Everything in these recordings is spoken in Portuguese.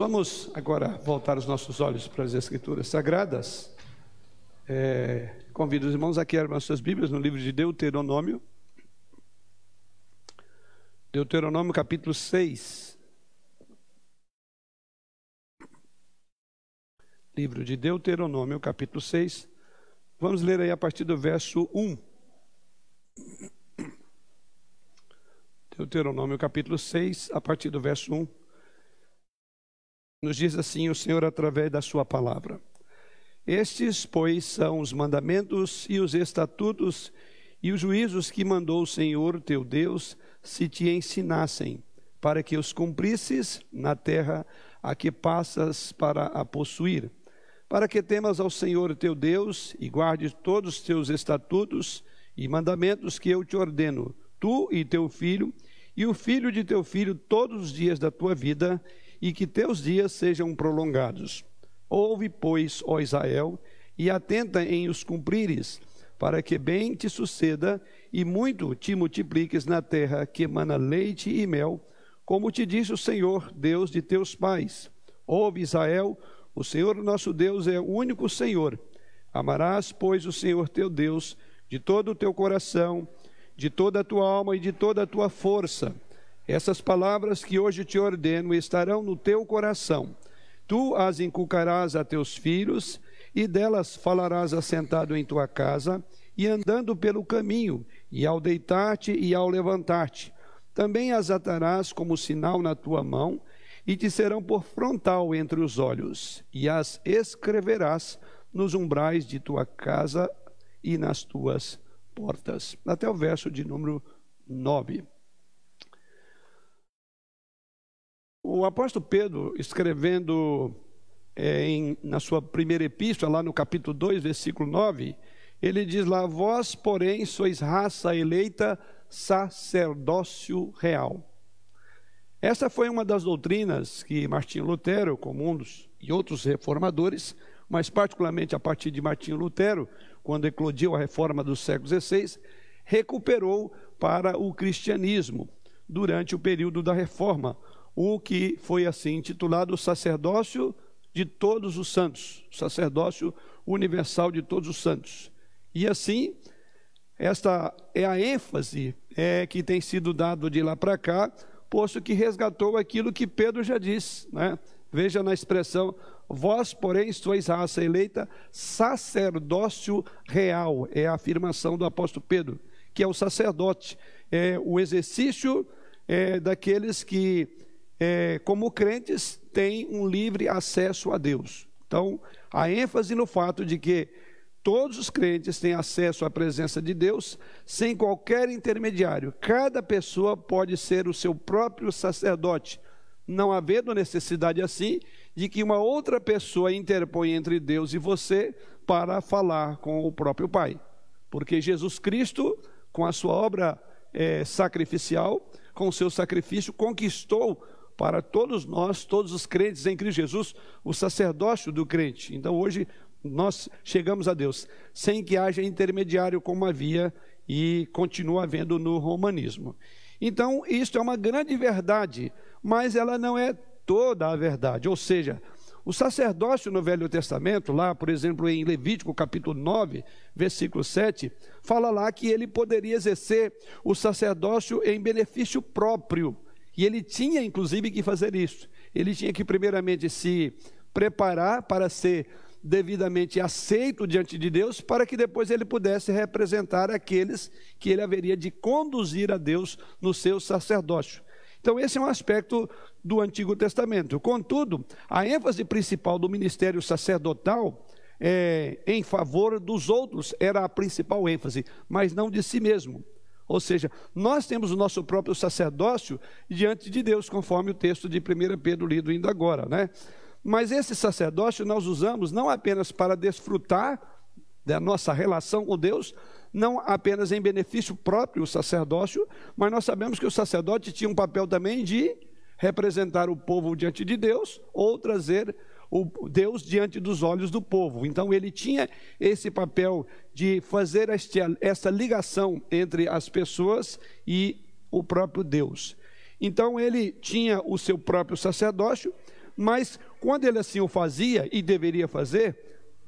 Vamos agora voltar os nossos olhos para as Escrituras Sagradas. É, convido os irmãos a que abram suas Bíblias no livro de Deuteronômio. Deuteronômio capítulo 6. Livro de Deuteronômio capítulo 6. Vamos ler aí a partir do verso 1. Deuteronômio capítulo 6, a partir do verso 1. Nos diz assim o Senhor através da sua palavra. Estes, pois, são os mandamentos e os estatutos e os juízos que mandou o Senhor teu Deus se te ensinassem, para que os cumprisses na terra a que passas para a possuir, para que temas ao Senhor teu Deus e guardes todos os teus estatutos e mandamentos que eu te ordeno, tu e teu filho, e o filho de teu filho todos os dias da tua vida, e que teus dias sejam prolongados. Ouve, pois, ó Israel, e atenta em os cumprires, para que bem te suceda e muito te multipliques na terra que emana leite e mel, como te disse o Senhor, Deus de teus pais. Ouve, Israel, o Senhor nosso Deus é o único Senhor. Amarás, pois, o Senhor teu Deus de todo o teu coração, de toda a tua alma e de toda a tua força essas palavras que hoje te ordeno estarão no teu coração. Tu as inculcarás a teus filhos, e delas falarás assentado em tua casa, e andando pelo caminho, e ao deitar-te e ao levantar-te. Também as atarás como sinal na tua mão, e te serão por frontal entre os olhos, e as escreverás nos umbrais de tua casa e nas tuas portas. Até o verso de número 9. O apóstolo Pedro, escrevendo é, em, na sua primeira epístola, lá no capítulo 2, versículo 9, ele diz lá: Vós, porém, sois raça eleita, sacerdócio real. Essa foi uma das doutrinas que Martinho Lutero, como um dos e outros reformadores, mas particularmente a partir de Martinho Lutero, quando eclodiu a reforma do século XVI, recuperou para o cristianismo durante o período da reforma, o que foi assim intitulado sacerdócio de todos os santos, sacerdócio universal de todos os santos. E assim, esta é a ênfase é, que tem sido dado de lá para cá, posto que resgatou aquilo que Pedro já disse, né? Veja na expressão, vós, porém, sois raça eleita, sacerdócio real, é a afirmação do apóstolo Pedro, que é o sacerdote, é o exercício é, daqueles que é, como crentes, têm um livre acesso a Deus. Então, a ênfase no fato de que todos os crentes têm acesso à presença de Deus sem qualquer intermediário. Cada pessoa pode ser o seu próprio sacerdote, não havendo necessidade assim de que uma outra pessoa interponha entre Deus e você para falar com o próprio Pai. Porque Jesus Cristo, com a sua obra é, sacrificial, com o seu sacrifício, conquistou para todos nós, todos os crentes em Cristo Jesus, o sacerdócio do crente. Então hoje nós chegamos a Deus sem que haja intermediário como havia e continua havendo no romanismo. Então, isto é uma grande verdade, mas ela não é toda a verdade. Ou seja, o sacerdócio no Velho Testamento, lá, por exemplo, em Levítico capítulo 9, versículo 7, fala lá que ele poderia exercer o sacerdócio em benefício próprio e ele tinha, inclusive, que fazer isso. Ele tinha que, primeiramente, se preparar para ser devidamente aceito diante de Deus, para que depois ele pudesse representar aqueles que ele haveria de conduzir a Deus no seu sacerdócio. Então, esse é um aspecto do Antigo Testamento. Contudo, a ênfase principal do ministério sacerdotal é, em favor dos outros era a principal ênfase, mas não de si mesmo. Ou seja, nós temos o nosso próprio sacerdócio diante de Deus, conforme o texto de 1 Pedro lido ainda agora, né? Mas esse sacerdócio nós usamos não apenas para desfrutar da nossa relação com Deus, não apenas em benefício próprio o sacerdócio, mas nós sabemos que o sacerdote tinha um papel também de representar o povo diante de Deus ou trazer o Deus diante dos olhos do povo. Então ele tinha esse papel de fazer este, essa ligação entre as pessoas e o próprio Deus. Então ele tinha o seu próprio sacerdócio, Mas quando ele assim o fazia e deveria fazer,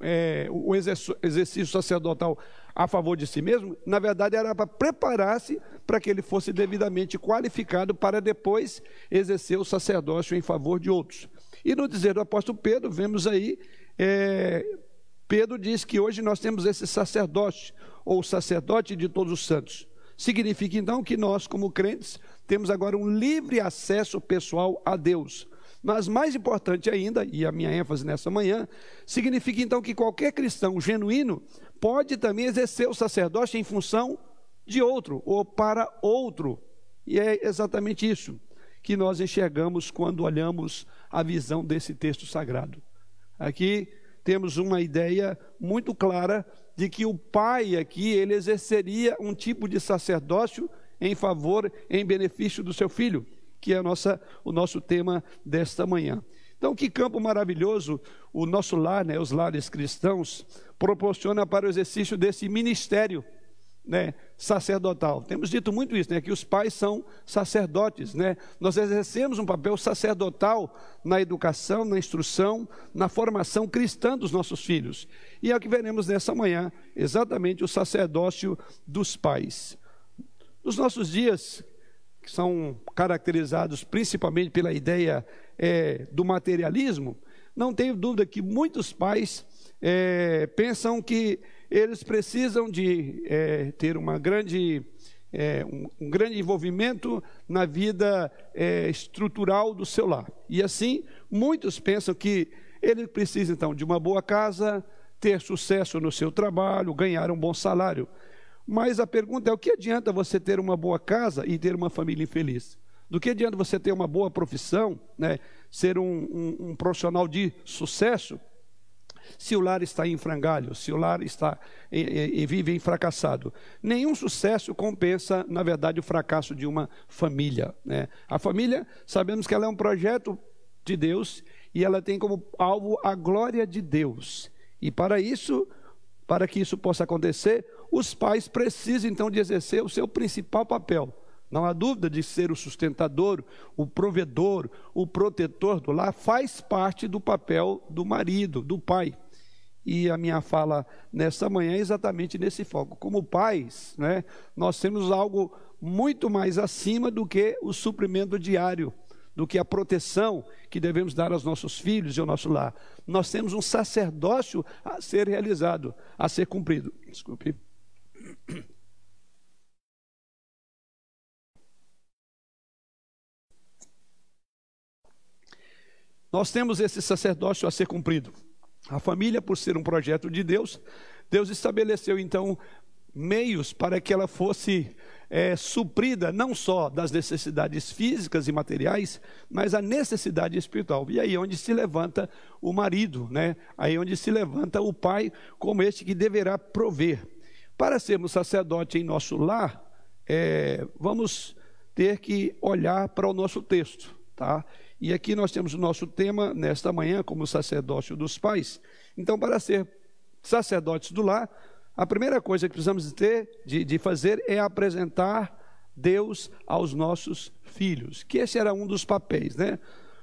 é, o exercício sacerdotal a favor de si mesmo, na verdade era para preparar-se para que ele fosse devidamente qualificado para depois exercer o sacerdócio em favor de outros. E no dizer do apóstolo Pedro, vemos aí, é, Pedro diz que hoje nós temos esse sacerdócio, ou sacerdote de todos os santos. Significa então que nós, como crentes, temos agora um livre acesso pessoal a Deus. Mas mais importante ainda, e a minha ênfase nessa manhã, significa então que qualquer cristão genuíno pode também exercer o sacerdócio em função de outro ou para outro. E é exatamente isso que nós enxergamos quando olhamos a visão desse texto sagrado. Aqui temos uma ideia muito clara de que o pai aqui ele exerceria um tipo de sacerdócio em favor, em benefício do seu filho, que é nossa, o nosso tema desta manhã. Então, que campo maravilhoso o nosso lar, né, os lares cristãos, proporciona para o exercício desse ministério né, sacerdotal. Temos dito muito isso, né, que os pais são sacerdotes. Né? Nós exercemos um papel sacerdotal na educação, na instrução, na formação cristã dos nossos filhos. E é o que veremos nessa manhã, exatamente o sacerdócio dos pais. Nos nossos dias, que são caracterizados principalmente pela ideia é, do materialismo, não tenho dúvida que muitos pais é, pensam que eles precisam de é, ter uma grande, é, um, um, grande envolvimento na vida é, estrutural do seu lar. E assim, muitos pensam que ele precisa então de uma boa casa, ter sucesso no seu trabalho, ganhar um bom salário. Mas a pergunta é: o que adianta você ter uma boa casa e ter uma família infeliz? Do que adianta você ter uma boa profissão, né, ser um, um, um profissional de sucesso, se o lar está em frangalho, se o lar está e, e, e vive em fracassado. Nenhum sucesso compensa, na verdade, o fracasso de uma família. Né? A família, sabemos que ela é um projeto de Deus e ela tem como alvo a glória de Deus. E para isso, para que isso possa acontecer, os pais precisam então de exercer o seu principal papel, não há dúvida de ser o sustentador, o provedor, o protetor do lar, faz parte do papel do marido, do pai. E a minha fala nessa manhã é exatamente nesse foco. Como pais, né, nós temos algo muito mais acima do que o suprimento diário, do que a proteção que devemos dar aos nossos filhos e ao nosso lar. Nós temos um sacerdócio a ser realizado, a ser cumprido. Desculpe. Nós temos esse sacerdócio a ser cumprido. A família, por ser um projeto de Deus, Deus estabeleceu então meios para que ela fosse é, suprida não só das necessidades físicas e materiais, mas a necessidade espiritual. E aí é onde se levanta o marido, né? Aí é onde se levanta o pai como este que deverá prover. Para sermos sacerdote em nosso lar, é, vamos ter que olhar para o nosso texto, tá? E aqui nós temos o nosso tema nesta manhã, como sacerdócio dos pais. Então, para ser sacerdotes do lar, a primeira coisa que precisamos ter, de, de fazer é apresentar Deus aos nossos filhos, que esse era um dos papéis, né?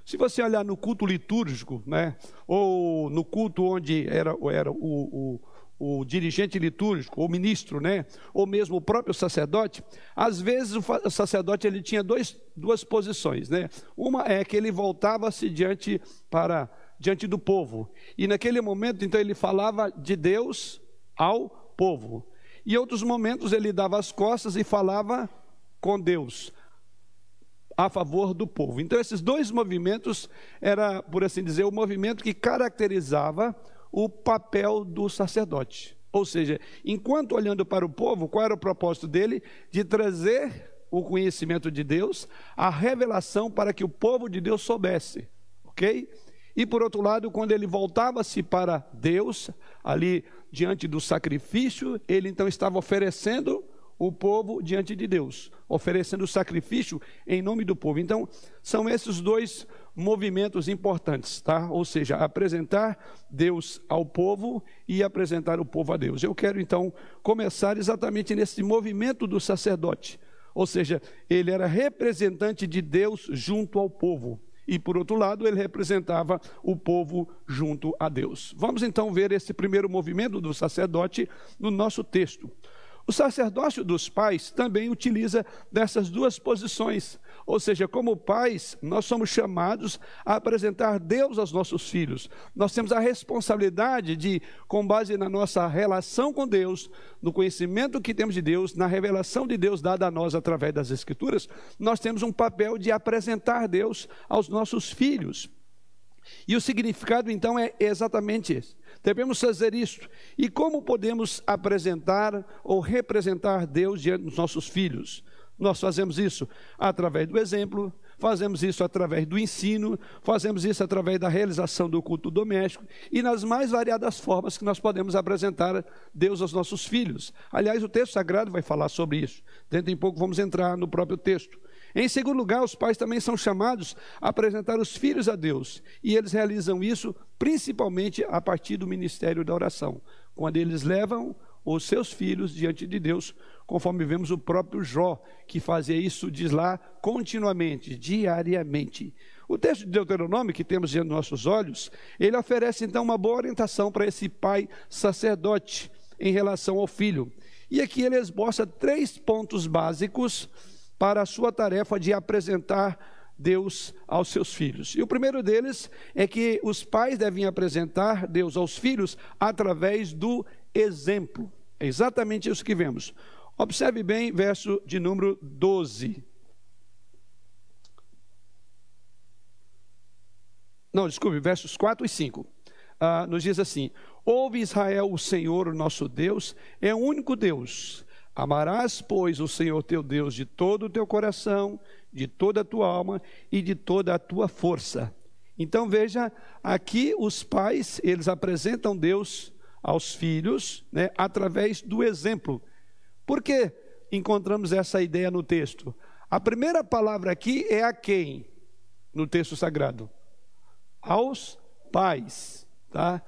Se você olhar no culto litúrgico, né, ou no culto onde era, era o, o o dirigente litúrgico, o ministro, né? ou mesmo o próprio sacerdote, às vezes o sacerdote ele tinha dois, duas posições. Né? Uma é que ele voltava-se diante, para, diante do povo, e naquele momento, então, ele falava de Deus ao povo. E outros momentos ele dava as costas e falava com Deus, a favor do povo. Então, esses dois movimentos era, por assim dizer, o movimento que caracterizava o papel do sacerdote. Ou seja, enquanto olhando para o povo, qual era o propósito dele? De trazer o conhecimento de Deus, a revelação para que o povo de Deus soubesse, ok? E por outro lado, quando ele voltava-se para Deus, ali diante do sacrifício, ele então estava oferecendo o povo diante de Deus, oferecendo o sacrifício em nome do povo. Então, são esses dois movimentos importantes, tá? Ou seja, apresentar Deus ao povo e apresentar o povo a Deus. Eu quero então começar exatamente nesse movimento do sacerdote. Ou seja, ele era representante de Deus junto ao povo. e por outro lado, ele representava o povo junto a Deus. Vamos então ver esse primeiro movimento do sacerdote no nosso texto. O sacerdócio dos pais também utiliza dessas duas posições. Ou seja, como pais, nós somos chamados a apresentar Deus aos nossos filhos. Nós temos a responsabilidade de, com base na nossa relação com Deus, no conhecimento que temos de Deus, na revelação de Deus dada a nós através das Escrituras, nós temos um papel de apresentar Deus aos nossos filhos. E o significado então é exatamente esse. Devemos fazer isto. E como podemos apresentar ou representar Deus diante dos nossos filhos? Nós fazemos isso através do exemplo, fazemos isso através do ensino, fazemos isso através da realização do culto doméstico e nas mais variadas formas que nós podemos apresentar Deus aos nossos filhos. Aliás, o texto sagrado vai falar sobre isso. Dentro em pouco vamos entrar no próprio texto. Em segundo lugar, os pais também são chamados a apresentar os filhos a Deus, e eles realizam isso principalmente a partir do ministério da oração, quando eles levam os seus filhos diante de Deus, conforme vemos o próprio Jó, que fazia isso, diz lá, continuamente, diariamente. O texto de Deuteronômio, que temos diante dos nossos olhos, ele oferece então uma boa orientação para esse pai sacerdote em relação ao filho. E aqui ele esboça três pontos básicos para a sua tarefa de apresentar Deus aos seus filhos. E o primeiro deles é que os pais devem apresentar Deus aos filhos através do exemplo. É exatamente isso que vemos. Observe bem verso de número 12. Não, desculpe, versos 4 e 5. Ah, nos diz assim: Ouve Israel, o Senhor, o nosso Deus, é o único Deus. Amarás, pois, o Senhor teu Deus de todo o teu coração, de toda a tua alma e de toda a tua força. Então veja, aqui os pais, eles apresentam Deus aos filhos, né, através do exemplo. Por que encontramos essa ideia no texto? A primeira palavra aqui é a quem? No texto sagrado. Aos pais, tá?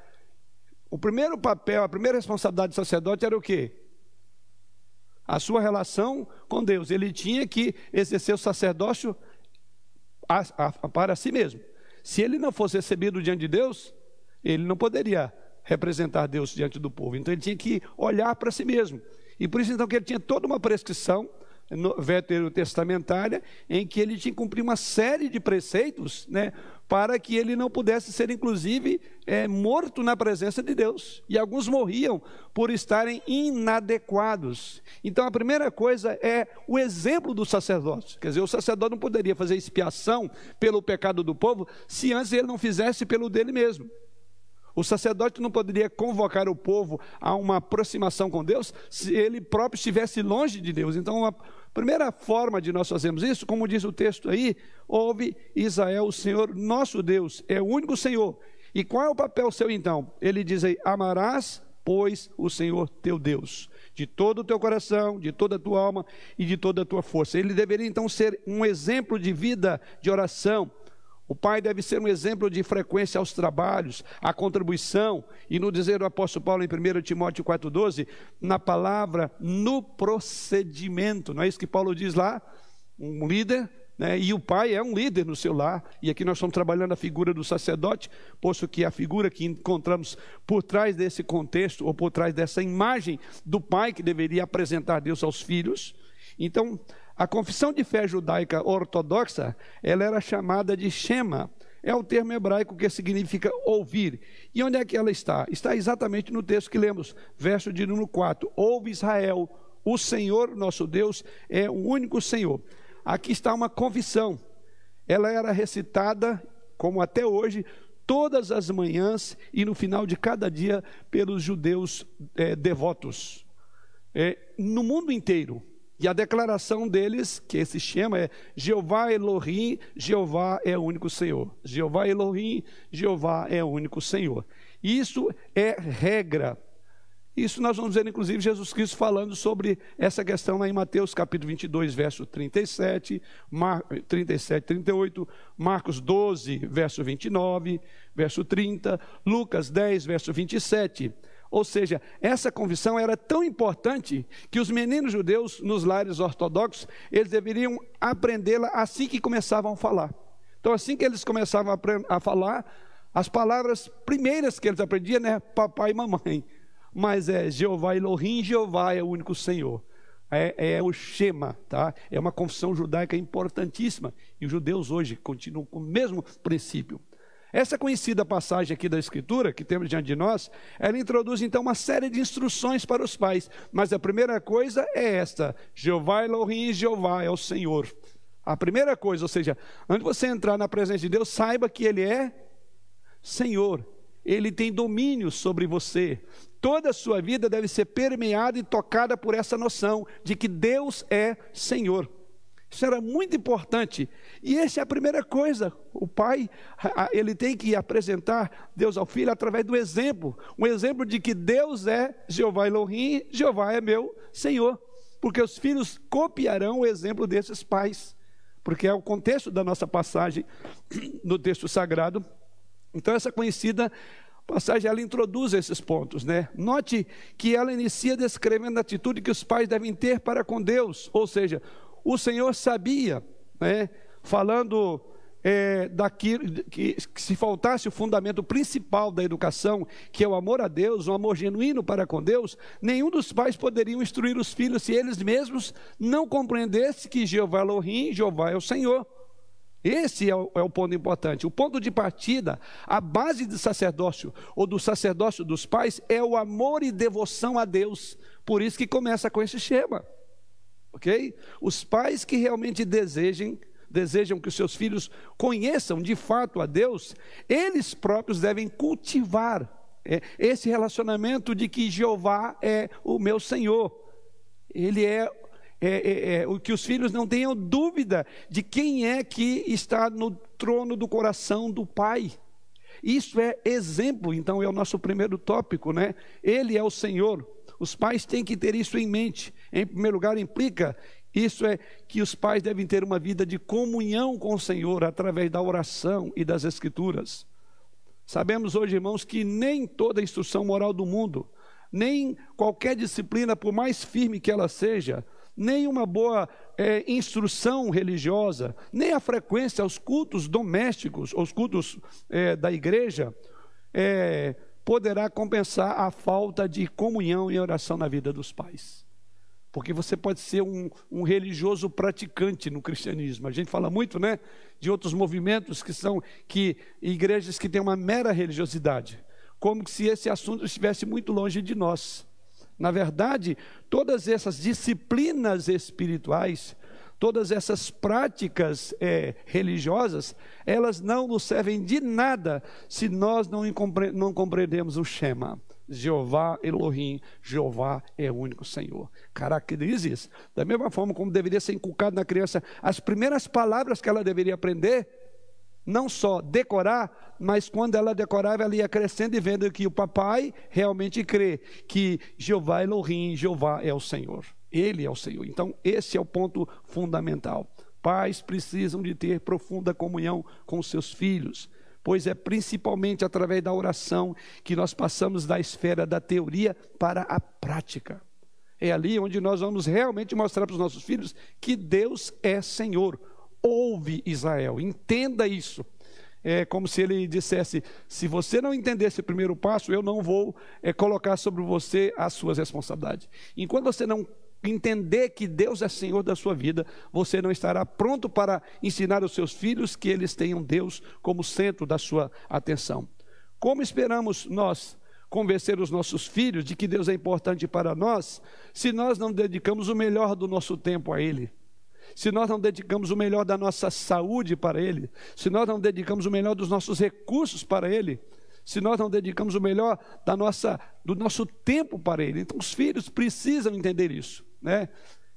O primeiro papel, a primeira responsabilidade do sacerdote era o quê? a sua relação com Deus. Ele tinha que exercer o sacerdócio a, a, para si mesmo. Se ele não fosse recebido diante de Deus, ele não poderia representar Deus diante do povo. Então ele tinha que olhar para si mesmo. E por isso então que ele tinha toda uma prescrição veterotestamentária em que ele tinha que cumprir uma série de preceitos, né, para que ele não pudesse ser, inclusive, é, morto na presença de Deus. E alguns morriam por estarem inadequados. Então, a primeira coisa é o exemplo do sacerdote. Quer dizer, o sacerdote não poderia fazer expiação pelo pecado do povo se antes ele não fizesse pelo dele mesmo. O sacerdote não poderia convocar o povo a uma aproximação com Deus se ele próprio estivesse longe de Deus. Então, a primeira forma de nós fazermos isso, como diz o texto aí, ouve Israel, o Senhor nosso Deus, é o único Senhor. E qual é o papel seu então? Ele diz aí: amarás, pois, o Senhor teu Deus, de todo o teu coração, de toda a tua alma e de toda a tua força. Ele deveria então ser um exemplo de vida, de oração, o pai deve ser um exemplo de frequência aos trabalhos, à contribuição, e no dizer do apóstolo Paulo em 1 Timóteo 4,12, na palavra, no procedimento, não é isso que Paulo diz lá? Um líder, né? e o pai é um líder no seu lar, e aqui nós estamos trabalhando a figura do sacerdote, posto que a figura que encontramos por trás desse contexto, ou por trás dessa imagem do pai que deveria apresentar Deus aos filhos. Então, a confissão de fé judaica ortodoxa, ela era chamada de Shema. É o termo hebraico que significa ouvir. E onde é que ela está? Está exatamente no texto que lemos, verso de número 4. Ouve Israel, o Senhor nosso Deus é o único Senhor. Aqui está uma confissão. Ela era recitada, como até hoje, todas as manhãs e no final de cada dia pelos judeus é, devotos. É, no mundo inteiro, e a declaração deles, que esse esquema é Jeová Elohim, Jeová é o único Senhor. Jeová Elohim, Jeová é o único Senhor. Isso é regra. Isso nós vamos ver, inclusive, Jesus Cristo falando sobre essa questão lá em Mateus capítulo 22, verso 37, Mar... 37, 38, Marcos 12, verso 29, verso 30, Lucas 10, verso 27. Ou seja, essa convicção era tão importante que os meninos judeus nos lares ortodoxos, eles deveriam aprendê-la assim que começavam a falar. Então, assim que eles começavam a, a falar, as palavras primeiras que eles aprendiam, né? Papai e mamãe. Mas é Jeová Elohim, Jeová é o único Senhor. É, é, o Shema, tá? É uma confissão judaica importantíssima. E os judeus hoje continuam com o mesmo princípio. Essa conhecida passagem aqui da Escritura, que temos diante de nós, ela introduz então uma série de instruções para os pais. Mas a primeira coisa é esta: Jeová Elohim, Jeová é o Senhor. A primeira coisa, ou seja, antes de você entrar na presença de Deus, saiba que Ele é Senhor. Ele tem domínio sobre você. Toda a sua vida deve ser permeada e tocada por essa noção de que Deus é Senhor. Isso era muito importante. E essa é a primeira coisa. O pai, ele tem que apresentar Deus ao filho através do exemplo. Um exemplo de que Deus é Jeová Elohim, Jeová é meu Senhor. Porque os filhos copiarão o exemplo desses pais. Porque é o contexto da nossa passagem no texto sagrado. Então, essa conhecida passagem ela introduz esses pontos, né? Note que ela inicia descrevendo a atitude que os pais devem ter para com Deus, ou seja, o Senhor sabia, né? Falando é, daquilo que, que, se faltasse o fundamento principal da educação, que é o amor a Deus, um amor genuíno para com Deus, nenhum dos pais poderiam instruir os filhos se eles mesmos não compreendessem que Jeová Elohim, Jeová é o Senhor. Esse é o, é o, ponto importante. O ponto de partida, a base do sacerdócio ou do sacerdócio dos pais é o amor e devoção a Deus. Por isso que começa com esse esquema. Ok? Os pais que realmente desejem, desejam que os seus filhos conheçam de fato a Deus, eles próprios devem cultivar é, esse relacionamento de que Jeová é o meu Senhor. Ele é é, é, é, que os filhos não tenham dúvida de quem é que está no trono do coração do pai. Isso é exemplo, então é o nosso primeiro tópico, né? Ele é o Senhor. Os pais têm que ter isso em mente. Em primeiro lugar, implica isso é que os pais devem ter uma vida de comunhão com o Senhor através da oração e das Escrituras. Sabemos hoje, irmãos, que nem toda instrução moral do mundo, nem qualquer disciplina, por mais firme que ela seja, nem uma boa é, instrução religiosa, nem a frequência aos cultos domésticos, aos cultos é, da igreja, é, poderá compensar a falta de comunhão e oração na vida dos pais. Porque você pode ser um, um, religioso praticante no cristianismo. A gente fala muito, né, de outros movimentos que são que igrejas que têm uma mera religiosidade, como se esse assunto estivesse muito longe de nós. Na verdade, todas essas disciplinas espirituais, todas essas práticas é, religiosas, elas não nos servem de nada se nós não, não compreendemos o Shema. Jeová Elohim, Jeová é o único Senhor. Caracteriza isso. Da mesma forma como deveria ser inculcado na criança as primeiras palavras que ela deveria aprender, não só decorar, mas quando ela decorava, ela ia crescendo e vendo que o papai realmente crê que Jeová Elohim, Jeová é o Senhor. Ele é o Senhor. Então, esse é o ponto fundamental. Pais precisam de ter profunda comunhão com seus filhos, pois é principalmente através da oração que nós passamos da esfera da teoria para a prática. É ali onde nós vamos realmente mostrar para os nossos filhos que Deus é Senhor ouve Israel, entenda isso. É como se ele dissesse: se você não entender esse primeiro passo, eu não vou é, colocar sobre você as suas responsabilidades. Enquanto você não entender que Deus é Senhor da sua vida, você não estará pronto para ensinar os seus filhos que eles tenham Deus como centro da sua atenção. Como esperamos nós convencer os nossos filhos de que Deus é importante para nós, se nós não dedicamos o melhor do nosso tempo a Ele? se nós não dedicamos o melhor da nossa saúde para Ele, se nós não dedicamos o melhor dos nossos recursos para Ele, se nós não dedicamos o melhor da nossa, do nosso tempo para Ele. Então, os filhos precisam entender isso, né?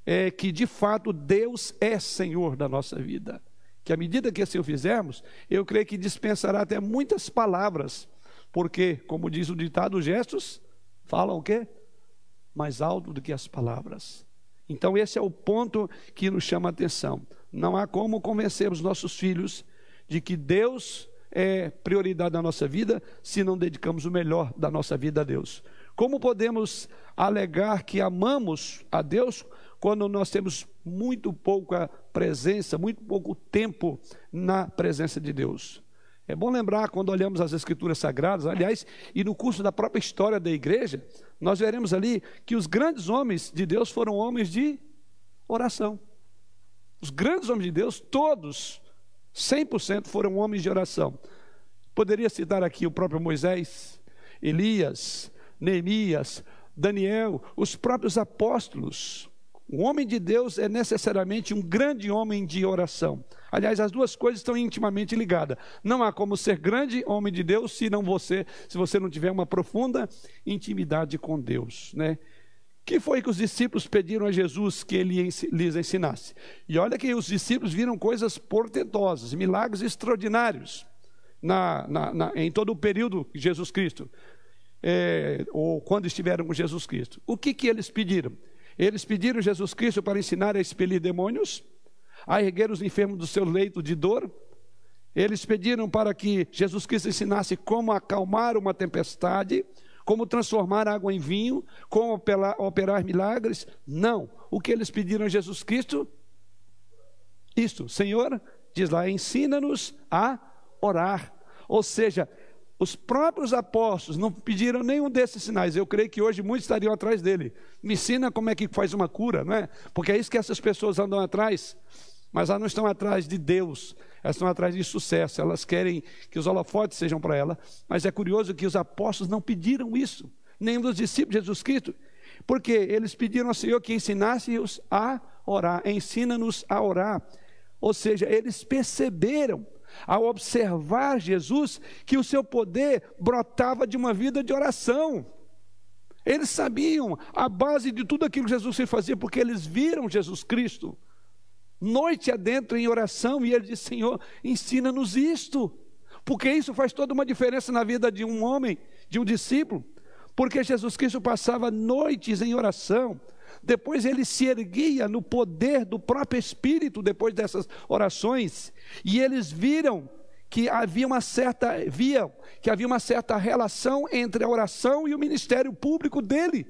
É que de fato Deus é Senhor da nossa vida. Que à medida que assim o fizermos, eu creio que dispensará até muitas palavras, porque, como diz o ditado, gestos falam o quê? Mais alto do que as palavras. Então, esse é o ponto que nos chama a atenção. Não há como convencer os nossos filhos de que Deus é prioridade da nossa vida se não dedicamos o melhor da nossa vida a Deus. Como podemos alegar que amamos a Deus quando nós temos muito pouca presença, muito pouco tempo na presença de Deus. É bom lembrar quando olhamos as Escrituras Sagradas, aliás, e no curso da própria história da igreja, nós veremos ali que os grandes homens de Deus foram homens de oração. Os grandes homens de Deus, todos, 100% foram homens de oração. Poderia citar aqui o próprio Moisés, Elias, Neemias, Daniel, os próprios apóstolos. O homem de Deus é necessariamente um grande homem de oração. Aliás, as duas coisas estão intimamente ligadas. Não há como ser grande homem de Deus se não você, se você não tiver uma profunda intimidade com Deus, né? Que foi que os discípulos pediram a Jesus que ele lhes ensinasse? E olha que os discípulos viram coisas portentosas, milagres extraordinários na, na, na, em todo o período de Jesus Cristo, é, ou quando estiveram com Jesus Cristo. O que, que eles pediram? Eles pediram Jesus Cristo para ensinar a expelir demônios, a erguer os enfermos do seu leito de dor. Eles pediram para que Jesus Cristo ensinasse como acalmar uma tempestade, como transformar água em vinho, como operar, milagres. Não. O que eles pediram a Jesus Cristo? Isto, Senhor, diz lá, ensina-nos a orar. Ou seja, os próprios apóstolos não pediram nenhum desses sinais. Eu creio que hoje muitos estariam atrás dele. Me ensina como é que faz uma cura, não é? Porque é isso que essas pessoas andam atrás. Mas elas não estão atrás de Deus, elas estão atrás de sucesso. Elas querem que os holofotes sejam para ela. Mas é curioso que os apóstolos não pediram isso, nem dos discípulos de Jesus Cristo. Porque eles pediram ao Senhor que ensinasse-os a orar. Ensina-nos a orar. Ou seja, eles perceberam ao observar Jesus, que o seu poder brotava de uma vida de oração. Eles sabiam a base de tudo aquilo que Jesus fazia, porque eles viram Jesus Cristo, noite adentro em oração, e ele disse: Senhor, ensina-nos isto, porque isso faz toda uma diferença na vida de um homem, de um discípulo, porque Jesus Cristo passava noites em oração, depois ele se erguia no poder do próprio Espírito depois dessas orações, e eles viram que havia uma certa viam que havia uma certa relação entre a oração e o ministério público dele.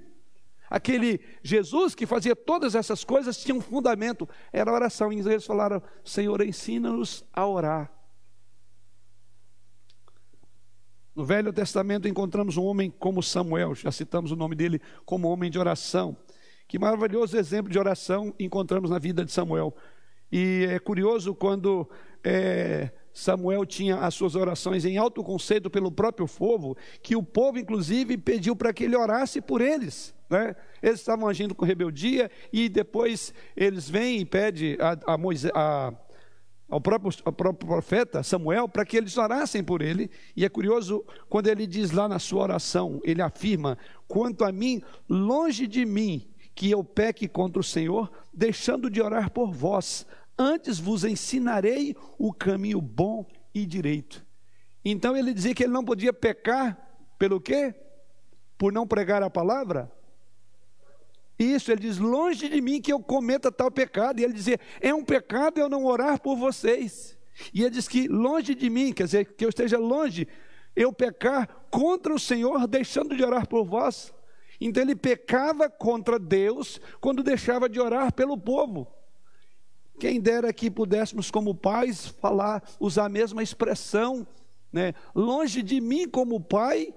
Aquele Jesus que fazia todas essas coisas tinha um fundamento, era a oração. E eles falaram: Senhor, ensina-nos a orar. No Velho Testamento encontramos um homem como Samuel, já citamos o nome dele como homem de oração. Que maravilhoso exemplo de oração encontramos na vida de Samuel. E é curioso quando é, Samuel tinha as suas orações em alto conceito pelo próprio povo, que o povo, inclusive, pediu para que ele orasse por eles. Né? Eles estavam agindo com rebeldia e depois eles vêm e pedem a, a, Moisés, a ao próprio, ao próprio profeta Samuel para que eles orassem por ele. E é curioso quando ele diz lá na sua oração, ele afirma: quanto a mim, longe de mim que eu peque contra o Senhor, deixando de orar por vós. Antes vos ensinarei o caminho bom e direito. Então ele dizia que ele não podia pecar pelo quê? Por não pregar a palavra? Isso, ele diz: longe de mim que eu cometa tal pecado. E ele dizia: é um pecado eu não orar por vocês. E ele diz que longe de mim, quer dizer, que eu esteja longe, eu pecar contra o Senhor, deixando de orar por vós. Então ele pecava contra Deus quando deixava de orar pelo povo. Quem dera que pudéssemos, como pais, falar, usar a mesma expressão, né? Longe de mim, como pai,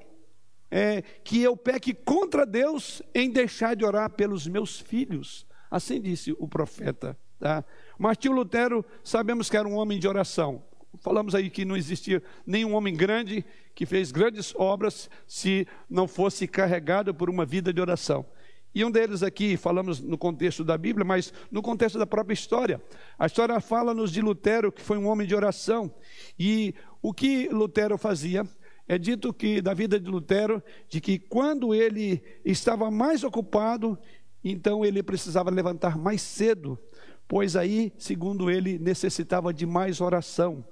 é, que eu peque contra Deus em deixar de orar pelos meus filhos. Assim disse o profeta. Tá? Martinho Lutero, sabemos que era um homem de oração. Falamos aí que não existia nenhum homem grande que fez grandes obras se não fosse carregado por uma vida de oração. E um deles aqui, falamos no contexto da Bíblia, mas no contexto da própria história. A história fala-nos de Lutero, que foi um homem de oração. E o que Lutero fazia? É dito que da vida de Lutero, de que quando ele estava mais ocupado, então ele precisava levantar mais cedo, pois aí, segundo ele, necessitava de mais oração.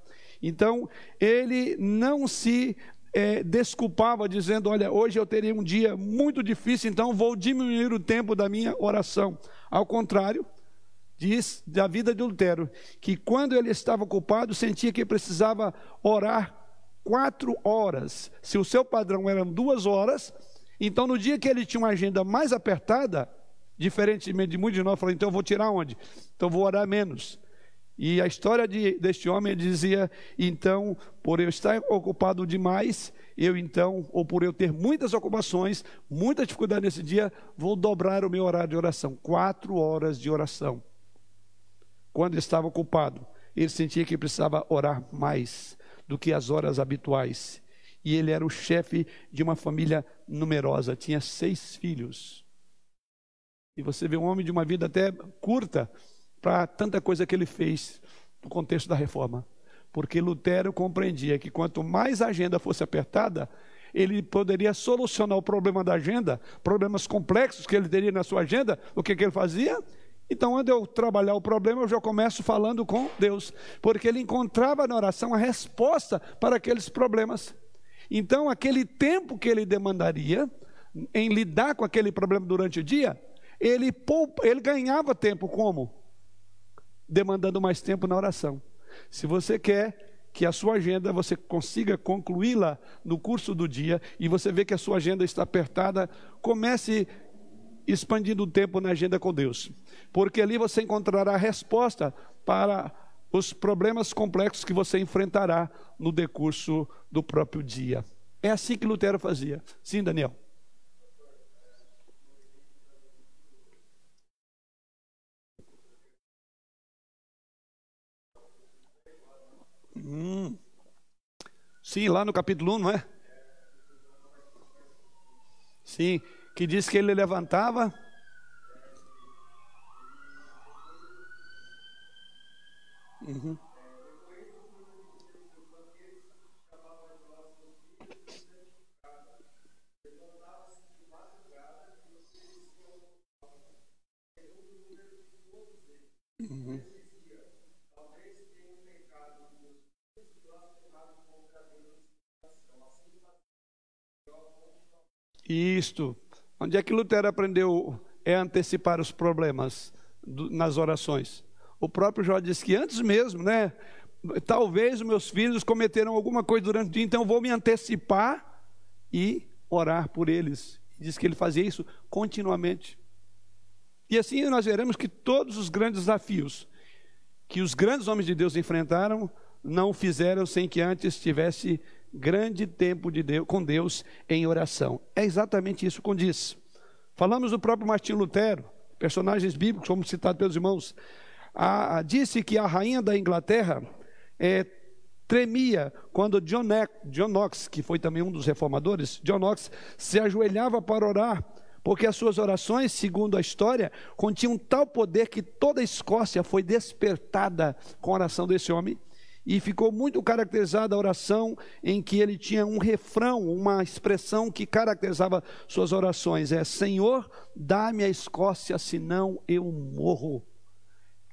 Então, ele não se é, desculpava, dizendo: Olha, hoje eu teria um dia muito difícil, então vou diminuir o tempo da minha oração. Ao contrário, diz da vida de Lutero, que quando ele estava ocupado, sentia que precisava orar quatro horas. Se o seu padrão eram duas horas, então no dia que ele tinha uma agenda mais apertada, Diferentemente de muitos de nós, falou, então eu vou tirar onde? Então vou orar menos. E a história de, deste homem dizia: então, por eu estar ocupado demais, eu então, ou por eu ter muitas ocupações, muita dificuldade nesse dia, vou dobrar o meu horário de oração. Quatro horas de oração. Quando estava ocupado, ele sentia que precisava orar mais do que as horas habituais. E ele era o chefe de uma família numerosa, tinha seis filhos. E você vê um homem de uma vida até curta, para tanta coisa que ele fez no contexto da reforma. Porque Lutero compreendia que quanto mais a agenda fosse apertada, ele poderia solucionar o problema da agenda, problemas complexos que ele teria na sua agenda. O que, que ele fazia? Então, quando eu trabalhar o problema, eu já começo falando com Deus, porque ele encontrava na oração a resposta para aqueles problemas. Então, aquele tempo que ele demandaria em lidar com aquele problema durante o dia, ele, poupa, ele ganhava tempo como? Demandando mais tempo na oração. Se você quer que a sua agenda você consiga concluí-la no curso do dia e você vê que a sua agenda está apertada, comece expandindo o tempo na agenda com Deus, porque ali você encontrará a resposta para os problemas complexos que você enfrentará no decurso do próprio dia. É assim que Lutero fazia. Sim, Daniel. Hum. Sim, lá no capítulo 1, não é? Sim, que diz que ele levantava. Uhum. Isto. Onde é que Lutero aprendeu é antecipar os problemas do, nas orações? O próprio Jó disse que antes mesmo, né? Talvez os meus filhos cometeram alguma coisa durante o dia, então eu vou me antecipar e orar por eles. Diz que ele fazia isso continuamente. E assim nós veremos que todos os grandes desafios que os grandes homens de Deus enfrentaram, não fizeram sem que antes tivesse grande tempo de Deus, com Deus em oração. É exatamente isso que condiz. Falamos do próprio Martim Lutero, personagens bíblicos, como citado pelos irmãos. A, a, disse que a rainha da Inglaterra é, tremia quando John, John Knox, que foi também um dos reformadores, John Knox se ajoelhava para orar, porque as suas orações, segundo a história, continham tal poder que toda a Escócia foi despertada com a oração desse homem e ficou muito caracterizada a oração em que ele tinha um refrão, uma expressão que caracterizava suas orações: é Senhor, dá-me a Escócia, senão eu morro.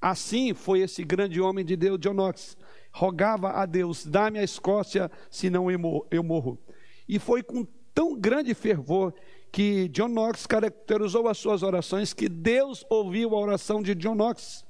Assim foi esse grande homem de Deus, John Knox. Rogava a Deus: dá-me a Escócia, senão eu morro. E foi com tão grande fervor que John Knox caracterizou as suas orações que Deus ouviu a oração de John Knox.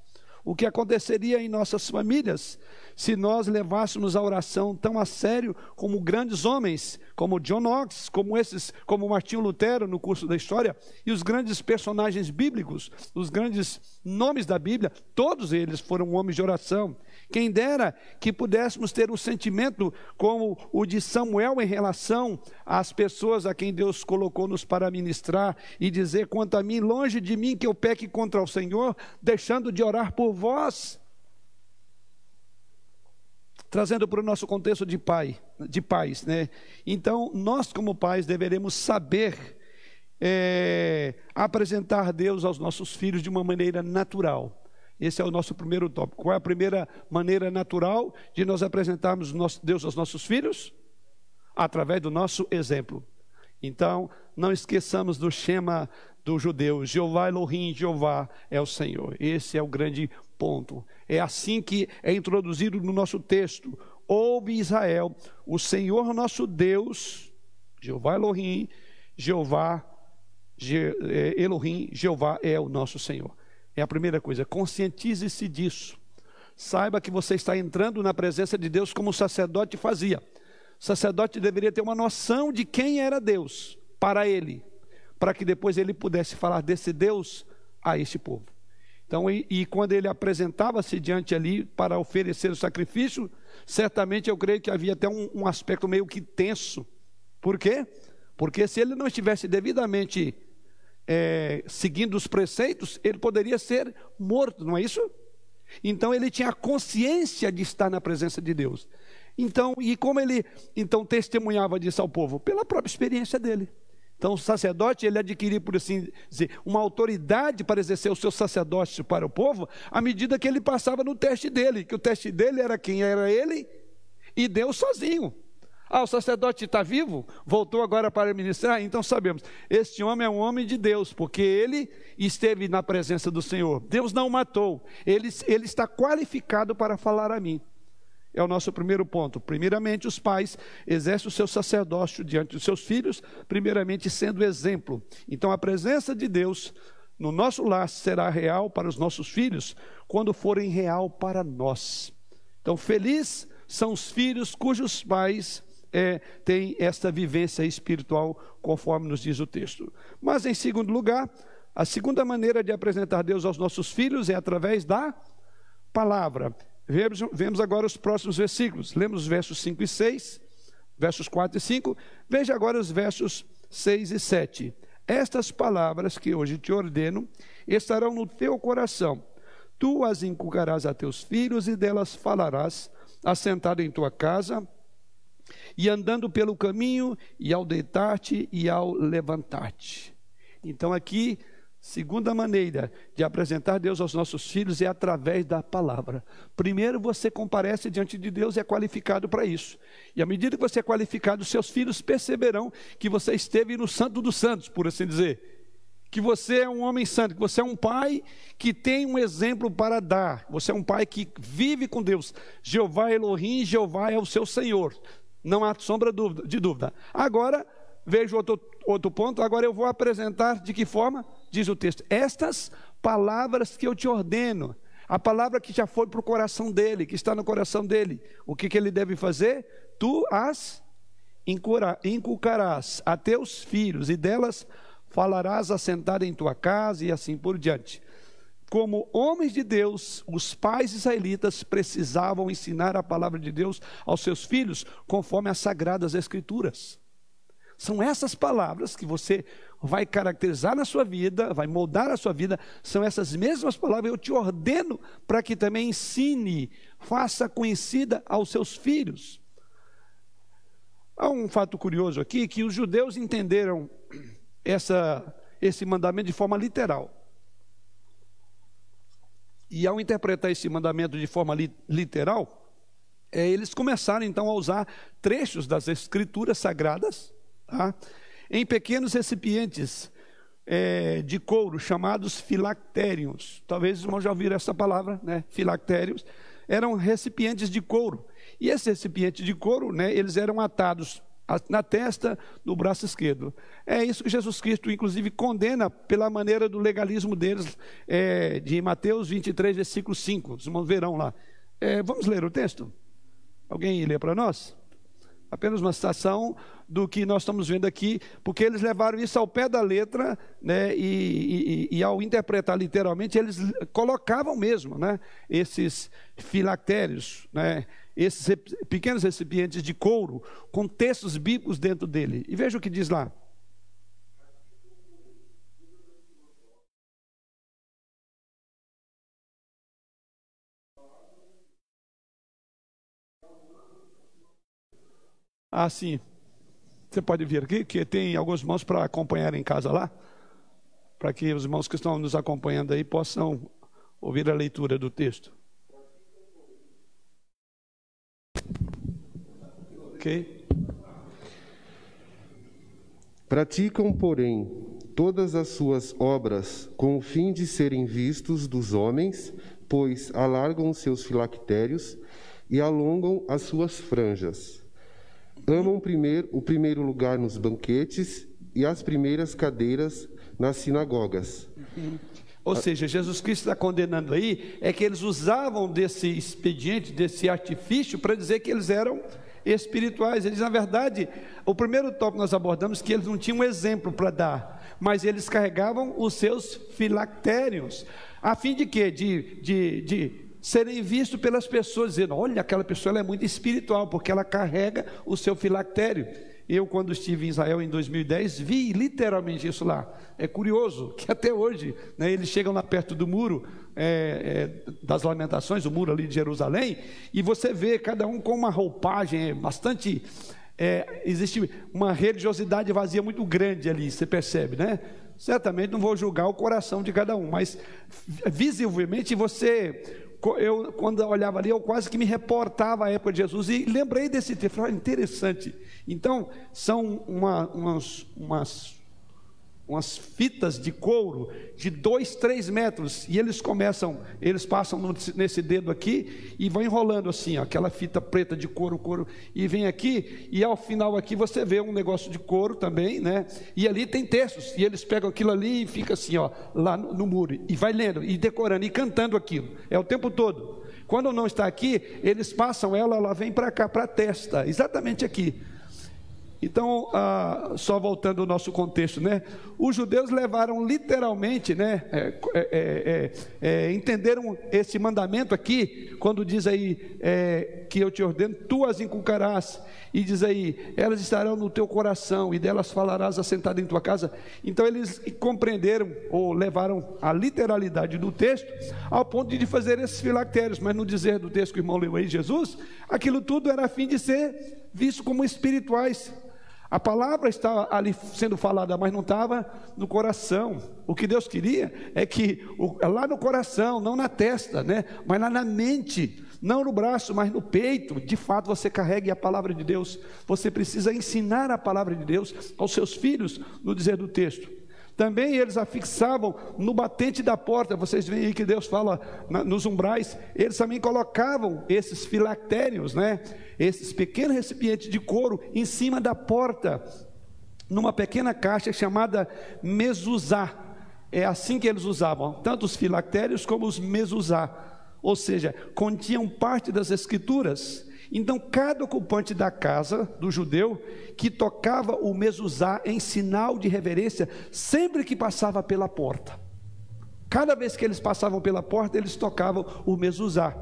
O que aconteceria em nossas famílias se nós levássemos a oração tão a sério como grandes homens, como John Knox, como esses, como Martinho Lutero no curso da história, e os grandes personagens bíblicos, os grandes nomes da Bíblia, todos eles foram homens de oração. Quem dera que pudéssemos ter um sentimento como o de Samuel em relação às pessoas a quem Deus colocou-nos para ministrar e dizer: quanto a mim, longe de mim que eu peque contra o Senhor, deixando de orar por vós trazendo para o nosso contexto de pai, de pais, né? Então, nós como pais deveremos saber é, apresentar Deus aos nossos filhos de uma maneira natural. Esse é o nosso primeiro tópico. Qual é a primeira maneira natural de nós apresentarmos nosso Deus aos nossos filhos? Através do nosso exemplo. Então, não esqueçamos do Shema do judeu: Jeová Elohim, Jeová é o Senhor. Esse é o grande ponto. É assim que é introduzido no nosso texto. Ouve Israel, o Senhor nosso Deus, Jeová Elohim, Jeová Je, é, Elohim, Jeová é o nosso Senhor. É a primeira coisa, conscientize-se disso. Saiba que você está entrando na presença de Deus como o sacerdote fazia. O sacerdote deveria ter uma noção de quem era Deus para ele, para que depois ele pudesse falar desse Deus a este povo. Então, e, e quando ele apresentava-se diante ali para oferecer o sacrifício, certamente eu creio que havia até um, um aspecto meio que tenso. Por quê? Porque se ele não estivesse devidamente é, seguindo os preceitos, ele poderia ser morto, não é isso? Então ele tinha consciência de estar na presença de Deus. Então, e como ele então testemunhava disso ao povo? Pela própria experiência dele. Então, o sacerdote, ele adquiria, por assim dizer, uma autoridade para exercer o seu sacerdócio para o povo, à medida que ele passava no teste dele, que o teste dele era quem era ele e Deus sozinho. Ah, o sacerdote está vivo? Voltou agora para ministrar? Então sabemos, este homem é um homem de Deus, porque ele esteve na presença do Senhor. Deus não o matou, ele, ele está qualificado para falar a mim. É o nosso primeiro ponto. Primeiramente, os pais exercem o seu sacerdócio diante dos seus filhos, primeiramente sendo exemplo. Então, a presença de Deus no nosso lar será real para os nossos filhos quando forem real para nós. Então, feliz são os filhos cujos pais é, têm esta vivência espiritual, conforme nos diz o texto. Mas, em segundo lugar, a segunda maneira de apresentar Deus aos nossos filhos é através da palavra. Vemos, vemos agora os próximos versículos. Lemos os versos 5 e 6, versos 4 e 5. Veja agora os versos 6 e 7. Estas palavras que hoje te ordeno estarão no teu coração. Tu as inculcarás a teus filhos e delas falarás, assentado em tua casa, e andando pelo caminho, e ao deitar-te e ao levantar-te. Então aqui Segunda maneira de apresentar Deus aos nossos filhos é através da palavra. Primeiro, você comparece diante de Deus e é qualificado para isso. E à medida que você é qualificado, seus filhos perceberão que você esteve no Santo dos Santos, por assim dizer. Que você é um homem santo, que você é um pai que tem um exemplo para dar. Você é um pai que vive com Deus. Jeová Elohim, Jeová é o seu Senhor. Não há sombra de dúvida. Agora, vejo outro, outro ponto. Agora eu vou apresentar de que forma? Diz o texto, estas palavras que eu te ordeno, a palavra que já foi para o coração dele, que está no coração dele, o que, que ele deve fazer? Tu as inculcarás a teus filhos, e delas falarás assentado em tua casa, e assim por diante. Como homens de Deus, os pais israelitas precisavam ensinar a palavra de Deus aos seus filhos, conforme as sagradas Escrituras. São essas palavras que você vai caracterizar na sua vida, vai moldar a sua vida, são essas mesmas palavras. Eu te ordeno para que também ensine, faça conhecida aos seus filhos. Há um fato curioso aqui que os judeus entenderam essa, esse mandamento de forma literal. E ao interpretar esse mandamento de forma li, literal, é, eles começaram então a usar trechos das escrituras sagradas tá? em pequenos recipientes é, de couro chamados filactérios. Talvez os irmãos já ouviram essa palavra, né? Filactérios. Eram recipientes de couro. E esses recipientes de couro, né, eles eram atados na testa, no braço esquerdo. É isso que Jesus Cristo, inclusive, condena pela maneira do legalismo deles, é, de Mateus 23, versículo 5. Os irmãos verão lá. É, vamos ler o texto? Alguém lê para nós? Apenas uma citação do que nós estamos vendo aqui, porque eles levaram isso ao pé da letra, né, e, e, e ao interpretar literalmente, eles colocavam mesmo né, esses filactérios, né, esses pequenos recipientes de couro, com textos bíblicos dentro dele. E veja o que diz lá. Ah, sim. Você pode vir aqui, que tem alguns irmãos para acompanhar em casa lá, para que os irmãos que estão nos acompanhando aí possam ouvir a leitura do texto. Ok? Praticam, porém, todas as suas obras com o fim de serem vistos dos homens, pois alargam os seus filactérios e alongam as suas franjas amam primeiro, o primeiro lugar nos banquetes e as primeiras cadeiras nas sinagogas. Ou seja, Jesus Cristo está condenando aí é que eles usavam desse expediente, desse artifício, para dizer que eles eram espirituais. Eles, na verdade, o primeiro tópico nós abordamos que eles não tinham um exemplo para dar, mas eles carregavam os seus filactérios, a fim de quê? De, de, de serem vistos pelas pessoas, dizendo: olha, aquela pessoa é muito espiritual, porque ela carrega o seu filactério. Eu, quando estive em Israel em 2010, vi literalmente isso lá. É curioso que até hoje né, eles chegam lá perto do muro é, é, das lamentações, o muro ali de Jerusalém, e você vê cada um com uma roupagem é, bastante. É, existe uma religiosidade vazia muito grande ali, você percebe, né? Certamente não vou julgar o coração de cada um, mas visivelmente você eu, quando eu olhava ali, eu quase que me reportava à época de Jesus e lembrei desse texto. Falei, interessante. Então, são uma, umas, umas, umas fitas de couro de dois, três metros, e eles começam, eles passam nesse dedo aqui e vão enrolando assim, ó, aquela fita preta de couro, couro, e vem aqui, e ao final aqui você vê um negócio de couro também, né? E ali tem textos, e eles pegam aquilo ali e fica assim, ó, lá no, no muro, e vai lendo, e decorando, e cantando aquilo, é o tempo todo. Quando não está aqui, eles passam ela, ela vem para cá, para a testa, exatamente aqui. Então, ah, só voltando ao nosso contexto, né? Os judeus levaram literalmente, né? É, é, é, é entenderam esse mandamento aqui, quando diz aí é, que eu te ordeno, tu as inculcarás, e diz aí, elas estarão no teu coração, e delas falarás assentado em tua casa. Então, eles compreenderam, ou levaram a literalidade do texto, ao ponto de fazer esses filactérios, mas no dizer do texto que o irmão leu aí, Jesus, aquilo tudo era a fim de ser visto como espirituais a palavra estava ali sendo falada, mas não estava no coração. O que Deus queria é que lá no coração, não na testa, né? mas lá na mente, não no braço, mas no peito, de fato você carregue a palavra de Deus. Você precisa ensinar a palavra de Deus aos seus filhos, no dizer do texto. Também eles afixavam no batente da porta, vocês veem aí que Deus fala nos umbrais, eles também colocavam esses filactérios, né? esses pequenos recipientes de couro em cima da porta, numa pequena caixa chamada mezuzá. É assim que eles usavam, tanto os filactérios como os mezuzá, ou seja, continham parte das escrituras então, cada ocupante da casa do judeu que tocava o mezuzá em sinal de reverência sempre que passava pela porta. Cada vez que eles passavam pela porta, eles tocavam o mezuzá.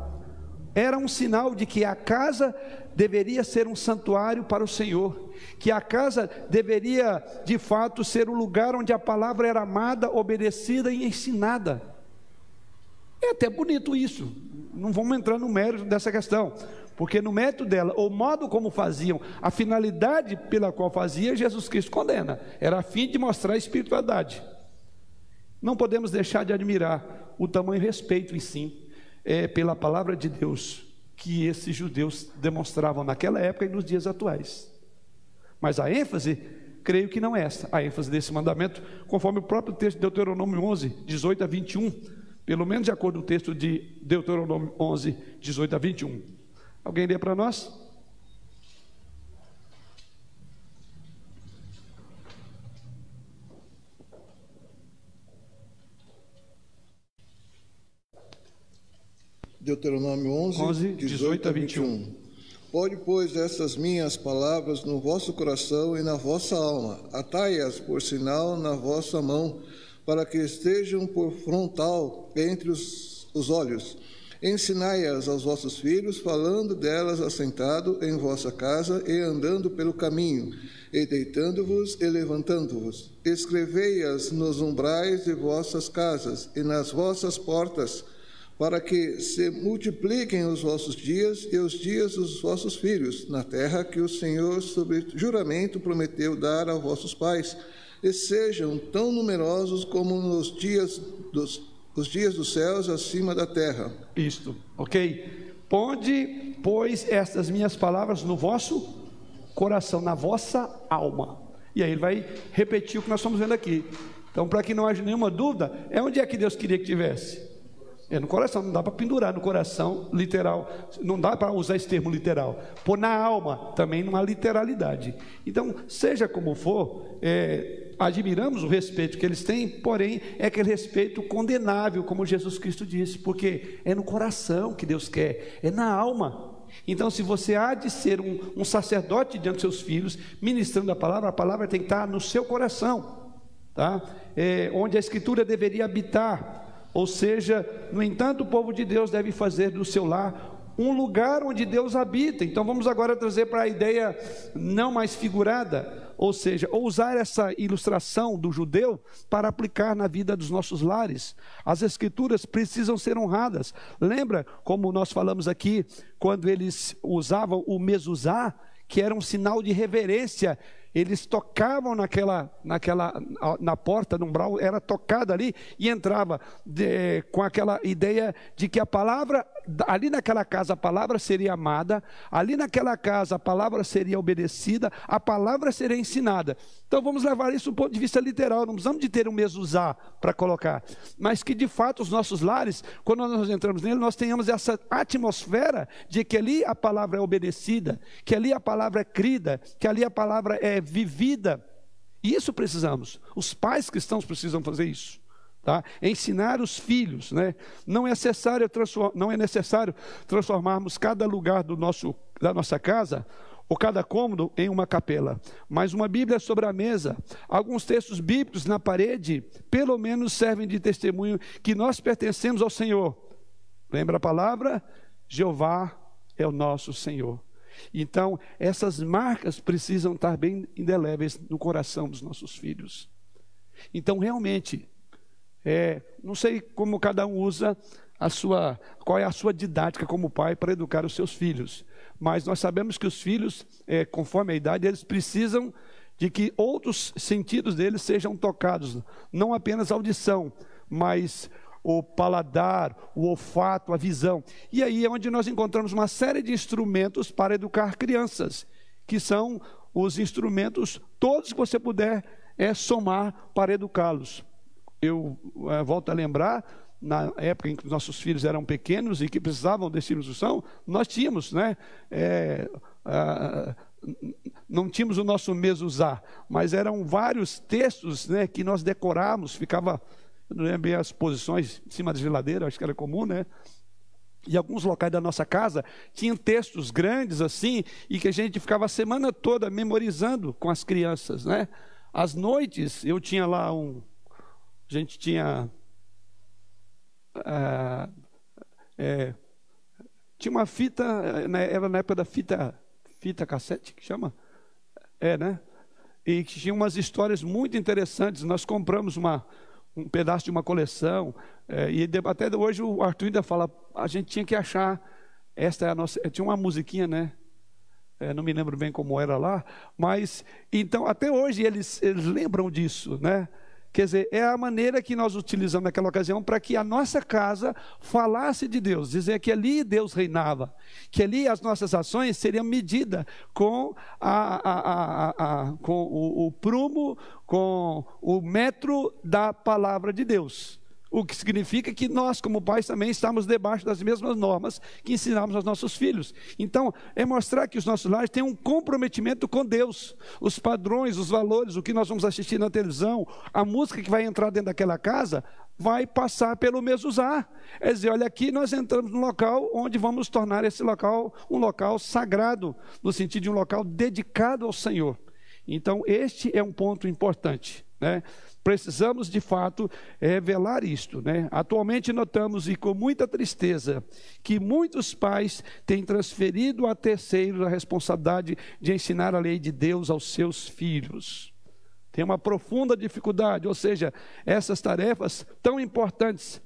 Era um sinal de que a casa deveria ser um santuário para o Senhor, que a casa deveria, de fato, ser o um lugar onde a palavra era amada, obedecida e ensinada. É até bonito isso. Não vamos entrar no mérito dessa questão, porque no método dela, o modo como faziam, a finalidade pela qual fazia, Jesus Cristo condena. Era a fim de mostrar a espiritualidade. Não podemos deixar de admirar o tamanho respeito em si é, pela palavra de Deus que esses judeus demonstravam naquela época e nos dias atuais. Mas a ênfase, creio que não é essa, a ênfase desse mandamento, conforme o próprio texto de Deuteronômio 11, 18 a 21, pelo menos de acordo com o texto de Deuteronômio 11, 18 a 21. Alguém lê para nós? Deuteronômio 11, 11 18, 18 a 21. 21. Pode, pois, essas minhas palavras no vosso coração e na vossa alma, atai-as por sinal na vossa mão, para que estejam por frontal entre os, os olhos Ensinai-as aos vossos filhos, falando delas assentado em vossa casa e andando pelo caminho, e deitando-vos e levantando-vos. Escrevei-as nos umbrais de vossas casas e nas vossas portas, para que se multipliquem os vossos dias e os dias dos vossos filhos, na terra que o Senhor, sob juramento, prometeu dar a vossos pais, e sejam tão numerosos como nos dias dos os dias dos céus acima da terra. Isto, ok? Ponde, pois, estas minhas palavras no vosso coração, na vossa alma. E aí ele vai repetir o que nós estamos vendo aqui. Então, para que não haja nenhuma dúvida, é onde é que Deus queria que tivesse? É no coração, não dá para pendurar no coração literal, não dá para usar esse termo literal. Pôr na alma também há literalidade. Então, seja como for, é, admiramos o respeito que eles têm, porém é aquele respeito condenável, como Jesus Cristo disse, porque é no coração que Deus quer, é na alma. Então, se você há de ser um, um sacerdote diante dos seus filhos, ministrando a palavra, a palavra tem que estar no seu coração, tá? É, onde a Escritura deveria habitar. Ou seja, no entanto, o povo de Deus deve fazer do seu lar um lugar onde Deus habita. Então vamos agora trazer para a ideia não mais figurada, ou seja, usar essa ilustração do judeu para aplicar na vida dos nossos lares. As escrituras precisam ser honradas. Lembra como nós falamos aqui quando eles usavam o mezuzá, que era um sinal de reverência eles tocavam naquela, naquela na porta, no umbral, era tocada ali e entrava de, com aquela ideia de que a palavra, ali naquela casa a palavra seria amada, ali naquela casa a palavra seria obedecida, a palavra seria ensinada. Então vamos levar isso do ponto de vista literal, não precisamos de ter um mesuzá para colocar, mas que de fato os nossos lares, quando nós entramos nele, nós tenhamos essa atmosfera de que ali a palavra é obedecida, que ali a palavra é crida, que ali a palavra é vivida. Isso precisamos. Os pais cristãos precisam fazer isso. Tá? Ensinar os filhos, né? Não é necessário não é necessário transformarmos cada lugar do nosso da nossa casa ou cada cômodo em uma capela, mas uma Bíblia sobre a mesa, alguns textos bíblicos na parede, pelo menos servem de testemunho que nós pertencemos ao Senhor. Lembra a palavra? Jeová é o nosso Senhor. Então, essas marcas precisam estar bem indeléveis no coração dos nossos filhos. Então, realmente, é, não sei como cada um usa a sua, qual é a sua didática como pai para educar os seus filhos, mas nós sabemos que os filhos, é, conforme a idade, eles precisam de que outros sentidos deles sejam tocados, não apenas a audição, mas o paladar, o olfato, a visão. E aí é onde nós encontramos uma série de instrumentos para educar crianças, que são os instrumentos todos que você puder é somar para educá-los. Eu é, volto a lembrar, na época em que nossos filhos eram pequenos e que precisavam dessa instrução, nós tínhamos, né? É, não tínhamos o nosso mesuzá, mas eram vários textos né, que nós decorávamos, ficava não lembro as posições em cima da geladeira, acho que era comum, né? E alguns locais da nossa casa tinham textos grandes assim, e que a gente ficava a semana toda memorizando com as crianças, né? Às noites eu tinha lá um. A gente tinha. Ah, é, tinha uma fita, né, era na época da fita, fita cassete, que chama? É, né? E tinha umas histórias muito interessantes. Nós compramos uma, um pedaço de uma coleção. É, e até hoje o Arthur ainda fala, a gente tinha que achar, esta é a nossa. Tinha uma musiquinha, né? É, não me lembro bem como era lá, mas então até hoje eles, eles lembram disso, né? Quer dizer, é a maneira que nós utilizamos naquela ocasião para que a nossa casa falasse de Deus, dizer que ali Deus reinava, que ali as nossas ações seriam medidas com, a, a, a, com o, o prumo, com o metro da palavra de Deus. O que significa que nós, como pais, também estamos debaixo das mesmas normas que ensinamos aos nossos filhos. Então, é mostrar que os nossos lares têm um comprometimento com Deus. Os padrões, os valores, o que nós vamos assistir na televisão, a música que vai entrar dentro daquela casa, vai passar pelo mesuzar. É dizer, olha, aqui nós entramos num local onde vamos tornar esse local um local sagrado, no sentido de um local dedicado ao Senhor. Então, este é um ponto importante. Né? Precisamos de fato revelar isto. Né? Atualmente notamos, e com muita tristeza, que muitos pais têm transferido a terceiros a responsabilidade de ensinar a lei de Deus aos seus filhos. Tem uma profunda dificuldade, ou seja, essas tarefas tão importantes,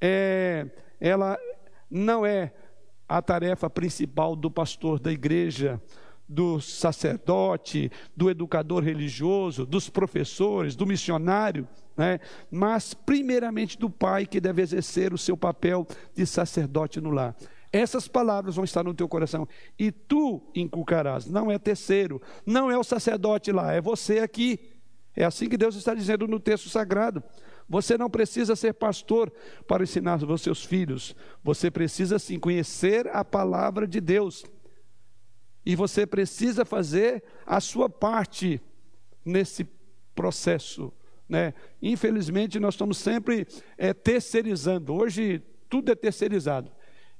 é, ela não é a tarefa principal do pastor da igreja, do sacerdote, do educador religioso, dos professores, do missionário, né? mas primeiramente do pai que deve exercer o seu papel de sacerdote no lar. Essas palavras vão estar no teu coração e tu inculcarás. Não é terceiro, não é o sacerdote lá, é você aqui. É assim que Deus está dizendo no texto sagrado. Você não precisa ser pastor para ensinar os seus filhos. Você precisa sim conhecer a palavra de Deus. E você precisa fazer a sua parte nesse processo. Né? Infelizmente, nós estamos sempre é, terceirizando. Hoje, tudo é terceirizado.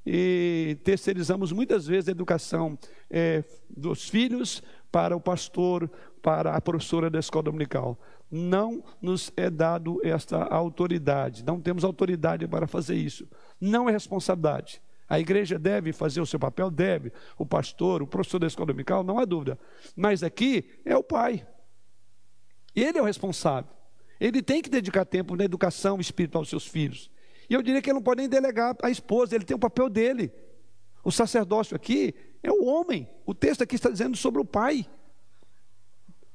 e terceirizamos muitas vezes a educação é, dos filhos para o pastor, para a professora da escola dominical. Não nos é dado esta autoridade, não temos autoridade para fazer isso. Não é responsabilidade. A igreja deve fazer o seu papel? Deve. O pastor, o professor da escola dominical, não há dúvida. Mas aqui é o pai. Ele é o responsável. Ele tem que dedicar tempo na educação espiritual dos seus filhos. E eu diria que ele não pode nem delegar à esposa, ele tem o papel dele. O sacerdócio aqui é o homem. O texto aqui está dizendo sobre o pai.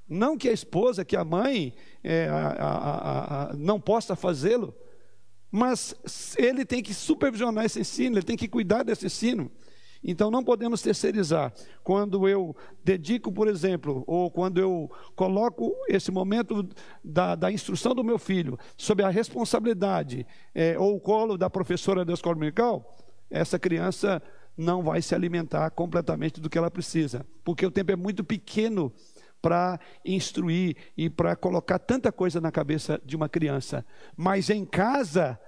Não que a esposa, que a mãe é, a, a, a, não possa fazê-lo, mas ele tem que supervisionar esse ensino, ele tem que cuidar desse ensino. Então não podemos terceirizar. Quando eu dedico, por exemplo, ou quando eu coloco esse momento da, da instrução do meu filho sob a responsabilidade é, ou o colo da professora da escola dominical, essa criança não vai se alimentar completamente do que ela precisa, porque o tempo é muito pequeno para instruir e para colocar tanta coisa na cabeça de uma criança. Mas em casa,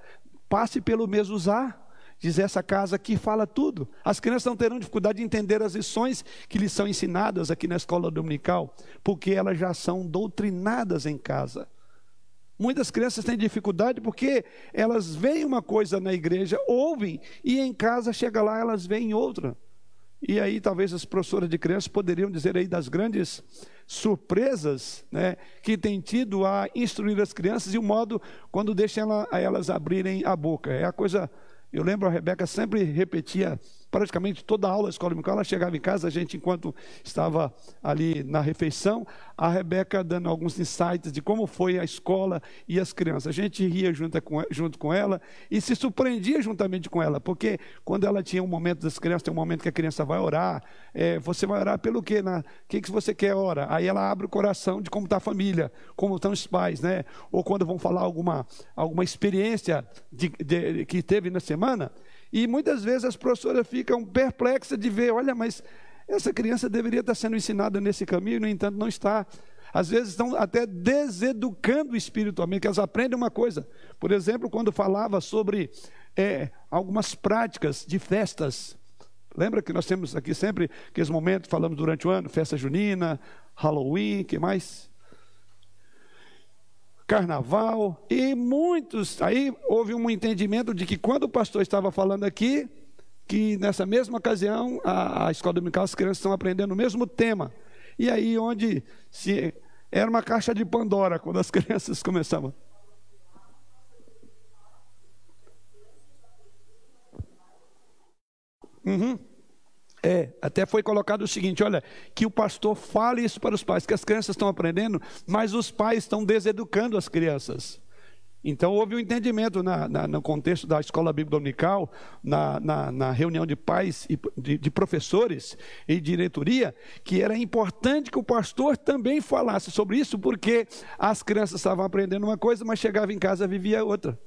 passe pelo mesmo usar diz essa casa que fala tudo. As crianças não terão dificuldade de entender as lições que lhes são ensinadas aqui na escola dominical, porque elas já são doutrinadas em casa. Muitas crianças têm dificuldade porque elas veem uma coisa na igreja, ouvem, e em casa chega lá, elas veem outra. E aí talvez as professoras de crianças poderiam dizer aí das grandes surpresas né, que tem tido a instruir as crianças e o modo quando deixam ela, elas abrirem a boca. É a coisa eu lembro a Rebeca sempre repetia praticamente toda a aula da escola dominical, ela chegava em casa, a gente, enquanto estava ali na refeição, a Rebeca dando alguns insights de como foi a escola e as crianças. A gente ria junto com, junto com ela e se surpreendia juntamente com ela, porque quando ela tinha um momento das crianças, tem um momento que a criança vai orar, é, você vai orar pelo quê? O que, que você quer orar? Aí ela abre o coração de como está a família, como estão os pais, né? Ou quando vão falar alguma, alguma experiência de, de, que teve na semana, e muitas vezes as professoras ficam perplexas de ver, olha, mas essa criança deveria estar sendo ensinada nesse caminho, no entanto, não está. Às vezes estão até deseducando espiritualmente, que elas aprendem uma coisa. Por exemplo, quando falava sobre é, algumas práticas de festas. Lembra que nós temos aqui sempre aqueles momentos, falamos durante o ano, festa junina, Halloween, que mais? Carnaval, e muitos. Aí houve um entendimento de que quando o pastor estava falando aqui, que nessa mesma ocasião a, a escola dominical as crianças estão aprendendo o mesmo tema. E aí onde se era uma caixa de Pandora quando as crianças começavam. Uhum. É, até foi colocado o seguinte: olha, que o pastor fale isso para os pais, que as crianças estão aprendendo, mas os pais estão deseducando as crianças. Então houve um entendimento na, na, no contexto da escola bíblica dominical, na, na reunião de pais e de, de, professores e diretoria, que era importante que o pastor também falasse sobre isso, porque as crianças estavam aprendendo uma coisa, mas chegava em casa vivia outra.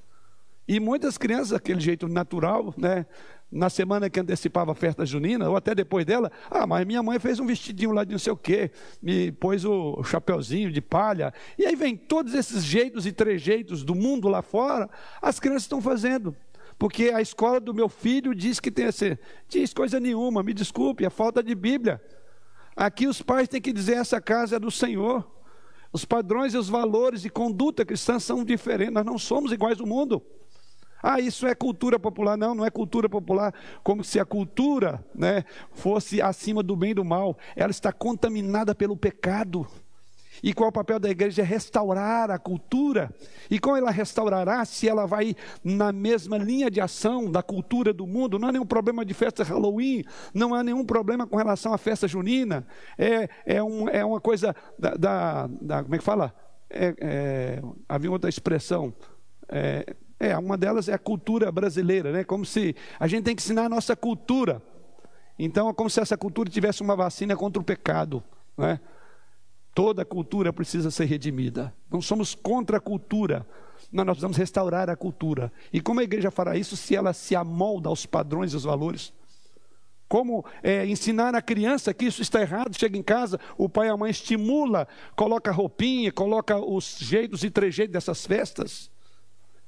E muitas crianças, aquele jeito natural, né? Na semana que antecipava a festa junina, ou até depois dela, ah, mas minha mãe fez um vestidinho lá de não sei o quê, me pôs o chapeuzinho de palha, e aí vem todos esses jeitos e trejeitos do mundo lá fora, as crianças estão fazendo. Porque a escola do meu filho diz que tem esse. Diz coisa nenhuma, me desculpe, é falta de Bíblia. Aqui os pais têm que dizer: essa casa é do Senhor. Os padrões e os valores e conduta cristã são diferentes, nós não somos iguais ao mundo. Ah, isso é cultura popular. Não, não é cultura popular, como se a cultura né, fosse acima do bem e do mal. Ela está contaminada pelo pecado. E qual é o papel da igreja? É restaurar a cultura. E como ela restaurará se ela vai na mesma linha de ação da cultura do mundo? Não há nenhum problema de festa Halloween, não há nenhum problema com relação à festa junina. É, é, um, é uma coisa da, da, da Como é que fala? É, é, havia outra expressão. É, é, uma delas é a cultura brasileira, né? Como se a gente tem que ensinar a nossa cultura. Então, é como se essa cultura tivesse uma vacina contra o pecado, né? Toda cultura precisa ser redimida. Não somos contra a cultura, nós precisamos restaurar a cultura. E como a igreja fará isso se ela se amolda aos padrões e aos valores? Como é, ensinar a criança que isso está errado, chega em casa, o pai e a mãe estimula, coloca roupinha, coloca os jeitos e trejeitos dessas festas.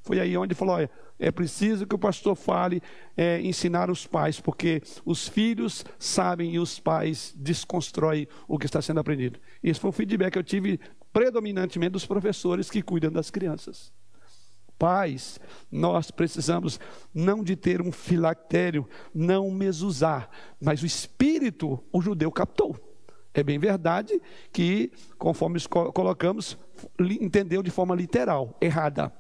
Foi aí onde falou: olha, é preciso que o pastor fale, é, ensinar os pais, porque os filhos sabem e os pais desconstroem o que está sendo aprendido. Esse foi o feedback que eu tive predominantemente dos professores que cuidam das crianças. Pais, nós precisamos não de ter um filactério, não mesuzar, mas o espírito o judeu captou. É bem verdade que, conforme colocamos, entendeu de forma literal, errada.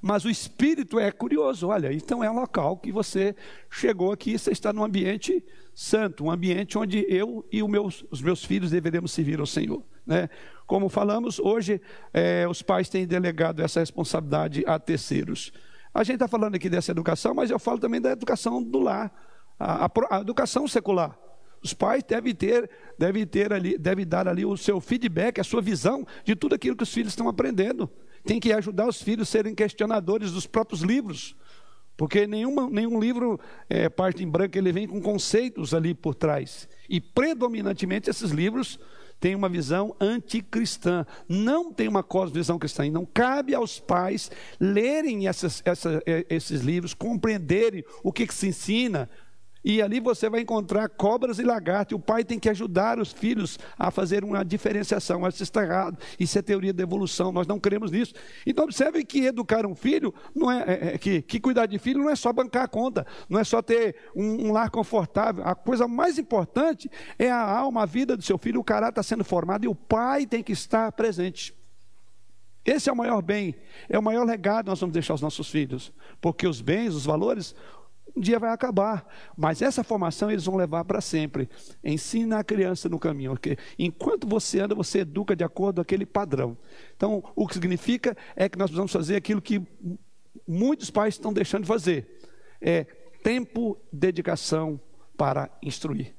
Mas o espírito é curioso, olha, então é um local que você chegou aqui, você está num ambiente santo, um ambiente onde eu e meus, os meus filhos deveremos servir ao Senhor. Né? Como falamos, hoje é, os pais têm delegado essa responsabilidade a terceiros. A gente está falando aqui dessa educação, mas eu falo também da educação do lar, a, a, a educação secular. Os pais devem ter, devem ter ali, devem dar ali o seu feedback, a sua visão de tudo aquilo que os filhos estão aprendendo tem que ajudar os filhos a serem questionadores dos próprios livros. Porque nenhuma, nenhum livro, é, parte em branco, ele vem com conceitos ali por trás. E predominantemente esses livros têm uma visão anticristã, não tem uma cosmovisão cristã. E não cabe aos pais lerem essas, essa, é, esses livros, compreenderem o que, que se ensina, e ali você vai encontrar cobras e lagartos. E o pai tem que ajudar os filhos a fazer uma diferenciação. Isso está errado. Isso é teoria da evolução. Nós não cremos nisso. Então, observe que educar um filho, não é, é, é que, que, cuidar de filho não é só bancar a conta, não é só ter um, um, lar confortável. A coisa mais importante é a alma, a vida do seu filho. O caráter está sendo formado e o pai tem que estar presente. Esse é o maior bem, é o maior legado que nós vamos deixar aos nossos filhos. Porque os bens, os valores, um dia vai acabar. Mas essa formação eles vão levar para sempre. Ensina a criança no caminho, porque enquanto você anda, você educa de acordo com aquele padrão. Então, o que significa é que nós precisamos fazer aquilo que muitos pais estão deixando de fazer. É tempo, dedicação para instruir.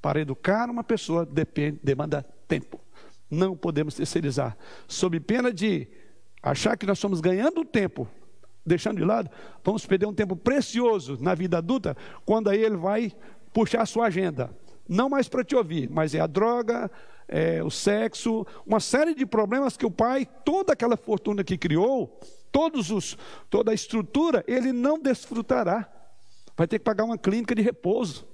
Para educar uma pessoa depende, demanda tempo. Não podemos terceirizar. Sob pena de achar que nós estamos ganhando tempo deixando de lado, vamos perder um tempo precioso na vida adulta, quando aí ele vai puxar a sua agenda. Não mais para te ouvir, mas é a droga, é o sexo, uma série de problemas que o pai, toda aquela fortuna que criou, todos os, toda a estrutura, ele não desfrutará. Vai ter que pagar uma clínica de repouso.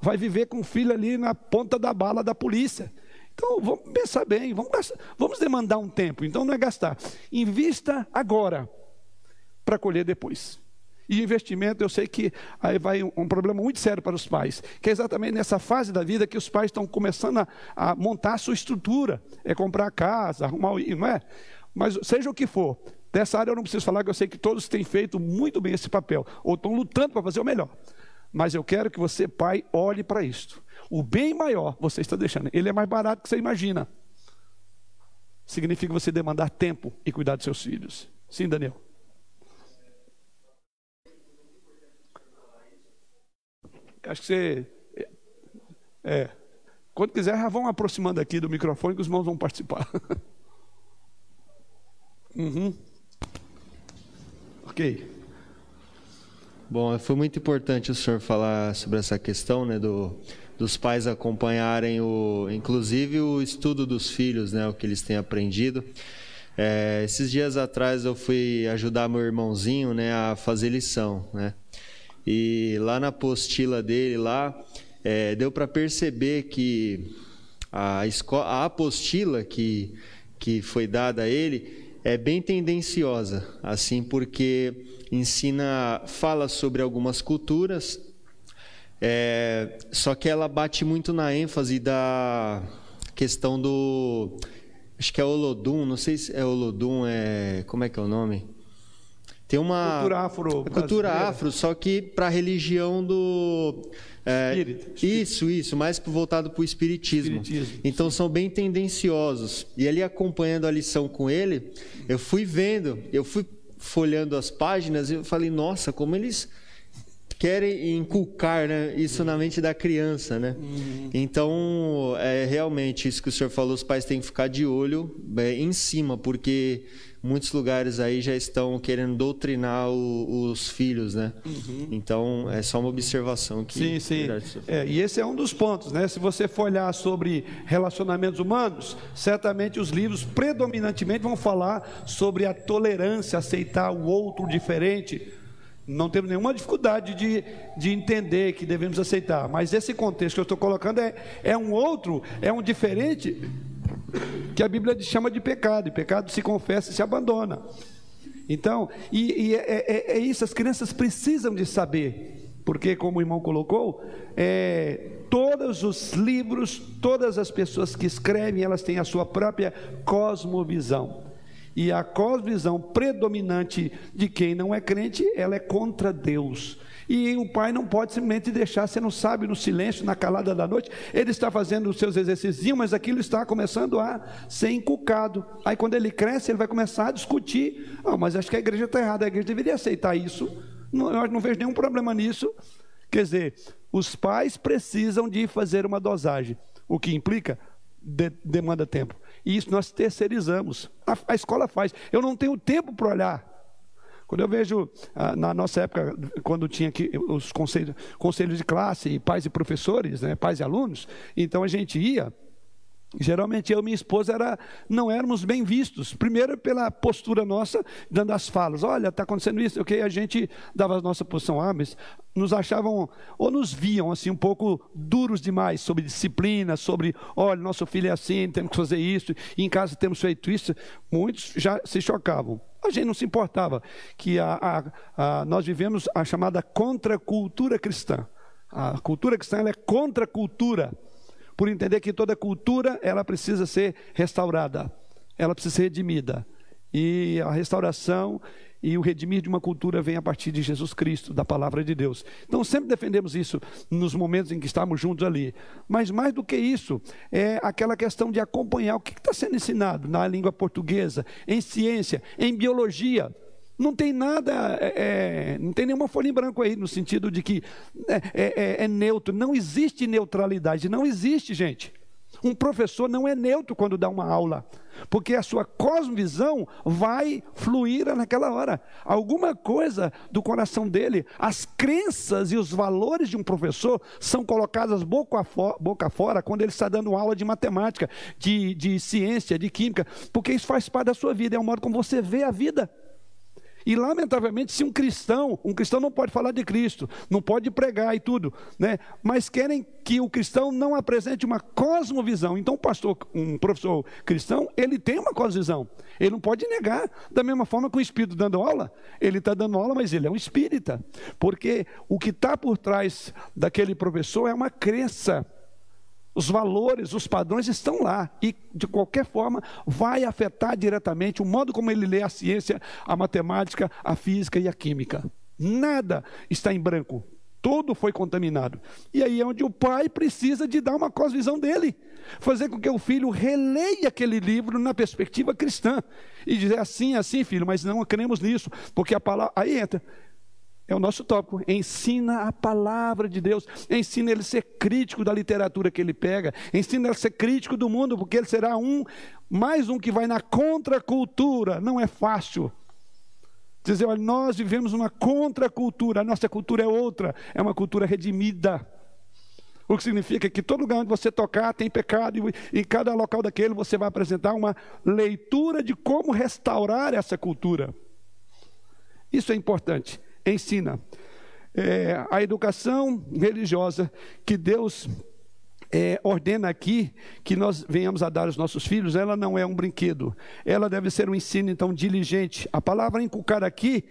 Vai viver com o filho ali na ponta da bala da polícia. Então, vamos pensar bem, vamos, gastar, vamos demandar um tempo. Então, não é gastar. Invista agora para colher depois. E investimento, eu sei que aí vai um, um, problema muito sério para os pais, que é exatamente nessa fase da vida que os pais estão começando a, a montar a sua estrutura, é comprar casa, arrumar, não é? Mas seja o que for, dessa área eu não preciso falar, que eu sei que todos têm feito muito bem esse papel, ou estão lutando para fazer o melhor. Mas eu quero que você, pai, olhe para isto. O bem maior você está deixando, ele é mais barato que você imagina. Significa você demandar tempo e cuidar dos seus filhos. Sim, Daniel. Acho que você. É. Quando quiser, já vão aproximando aqui do microfone que os irmãos vão participar. uhum. Ok. Bom, foi muito importante o senhor falar sobre essa questão, né, do, dos pais acompanharem o, inclusive o estudo dos filhos, né, o que eles têm aprendido. É, esses dias atrás eu fui ajudar meu irmãozinho, né, a fazer lição, né. E lá na apostila dele, lá, é, deu para perceber que a, escola, a apostila que, que foi dada a ele é bem tendenciosa, assim, porque ensina, fala sobre algumas culturas, é, só que ela bate muito na ênfase da questão do. Acho que é Olodum, não sei se é Olodum, é. Como é que é o nome? Tem uma cultura afro, cultura afro, só que para a religião do é, Espírito. isso, isso, mais voltado para o espiritismo. espiritismo. Então são bem tendenciosos. E ali acompanhando a lição com ele, eu fui vendo, eu fui folhando as páginas e eu falei, nossa, como eles querem inculcar né, isso na mente da criança, né? Uhum. Então, é realmente isso que o senhor falou, os pais têm que ficar de olho é, em cima, porque muitos lugares aí já estão querendo doutrinar o, os filhos, né? Uhum. Então, é só uma observação que... Sim, sim. É, e esse é um dos pontos, né? Se você for olhar sobre relacionamentos humanos, certamente os livros predominantemente vão falar sobre a tolerância, aceitar o outro diferente, não temos nenhuma dificuldade de, de entender que devemos aceitar, mas esse contexto que eu estou colocando é, é um outro, é um diferente que a Bíblia chama de pecado, e pecado se confessa e se abandona. Então, e, e é, é, é, isso, as crianças precisam de saber, porque, como o irmão colocou, é, todos os livros, todas as pessoas que escrevem, elas têm a sua própria cosmovisão. E a cosmovisão predominante de quem não é crente, ela é contra Deus. E o pai não pode simplesmente deixar, você não sabe, no silêncio, na calada da noite, ele está fazendo os seus exercícios, mas aquilo está começando a ser inculcado. Aí quando ele cresce, ele vai começar a discutir. Ah, mas acho que a igreja está errada, a igreja deveria aceitar isso. Não, eu não vejo nenhum problema nisso. Quer dizer, os pais precisam de fazer uma dosagem, o que implica de, demanda tempo. E isso nós terceirizamos. A, a escola faz. Eu não tenho tempo para olhar quando eu vejo, ah, na nossa época, quando tinha aqui os conselhos, conselhos de classe, pais e professores, né, pais e alunos, então a gente ia, Geralmente eu e minha esposa era, não éramos bem vistos. Primeiro pela postura nossa, dando as falas. Olha, está acontecendo isso, ok? A gente dava a nossa posição, ah, mas nos achavam, ou nos viam assim um pouco duros demais sobre disciplina, sobre, olha, nosso filho é assim, temos que fazer isso, e em casa temos feito isso. Muitos já se chocavam. A gente não se importava que a, a, a, nós vivemos a chamada contracultura cristã. A cultura cristã é contracultura, por entender que toda cultura ela precisa ser restaurada, ela precisa ser redimida. E a restauração e o redimir de uma cultura vem a partir de Jesus Cristo, da palavra de Deus. Então sempre defendemos isso nos momentos em que estamos juntos ali. Mas mais do que isso, é aquela questão de acompanhar o que está sendo ensinado na língua portuguesa, em ciência, em biologia. Não tem nada, é, é não tem nenhuma folha em branco aí, no sentido de que é, é, é, é neutro. Não existe neutralidade, não existe, gente. Um professor não é neutro quando dá uma aula, porque a sua cosmovisão vai fluir naquela hora. Alguma coisa do coração dele, as crenças e os valores de um professor são colocadas boca, fora, boca fora quando ele está dando aula de matemática, de, de ciência, de química, porque isso faz parte da sua vida, é o modo como você vê a vida. E lamentavelmente, se um cristão, um cristão não pode falar de Cristo, não pode pregar e tudo, né? Mas querem que o cristão não apresente uma cosmovisão. Então, um pastor, um professor cristão, ele tem uma cosmovisão. Ele não pode negar. Da mesma forma que o espírito dando aula, ele está dando aula, mas ele é um espírita, porque o que está por trás daquele professor é uma crença os valores, os padrões estão lá e, de qualquer forma, vai afetar diretamente o modo como ele lê a ciência, a matemática, a física e a química. Nada está em branco, tudo foi contaminado. E aí é onde o pai precisa de dar uma cosvisão dele, fazer com que o filho releia aquele livro na perspectiva cristã e dizer assim, assim, filho, mas não cremos nisso, porque a palavra aí entra é o nosso tópico. Ensina a palavra de Deus. Ensina ele a ser crítico da literatura que ele pega. Ensina ele a ser crítico do mundo, porque ele será um, mais um que vai na contracultura. Não é fácil. Dizer, olha, nós vivemos uma contracultura. A nossa cultura é outra. É uma cultura redimida. O que significa que todo lugar onde você tocar tem pecado, e em cada local daquele você vai apresentar uma leitura de como restaurar essa cultura. Isso é importante ensina. É, a educação religiosa que Deus é, ordena aqui que nós venhamos a dar aos nossos filhos, ela não é um brinquedo, ela deve ser um ensino então diligente. A palavra inculcar aqui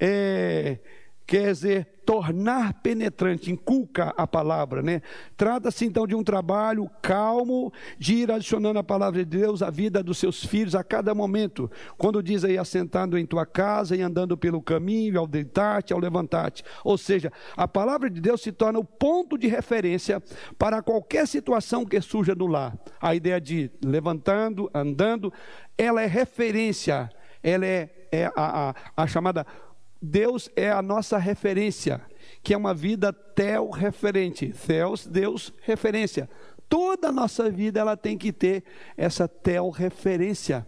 é, quer dizer tornar penetrante, inculca a palavra, né? Trata-se então de um trabalho calmo, de ir adicionando a palavra de Deus à vida dos seus filhos a cada momento. Quando diz aí, assentando em tua casa e andando pelo caminho, ao deitar-te, ao levantar-te. Ou seja, a palavra de Deus se torna o ponto de referência para qualquer situação que surja no lar. A ideia de levantando, andando, ela é referência, ela é, é a, a, a chamada Deus é a nossa referência. que é uma vida tel-referente. Theos, Deus, referência. Toda a nossa vida ela tem que ter essa tel-referência.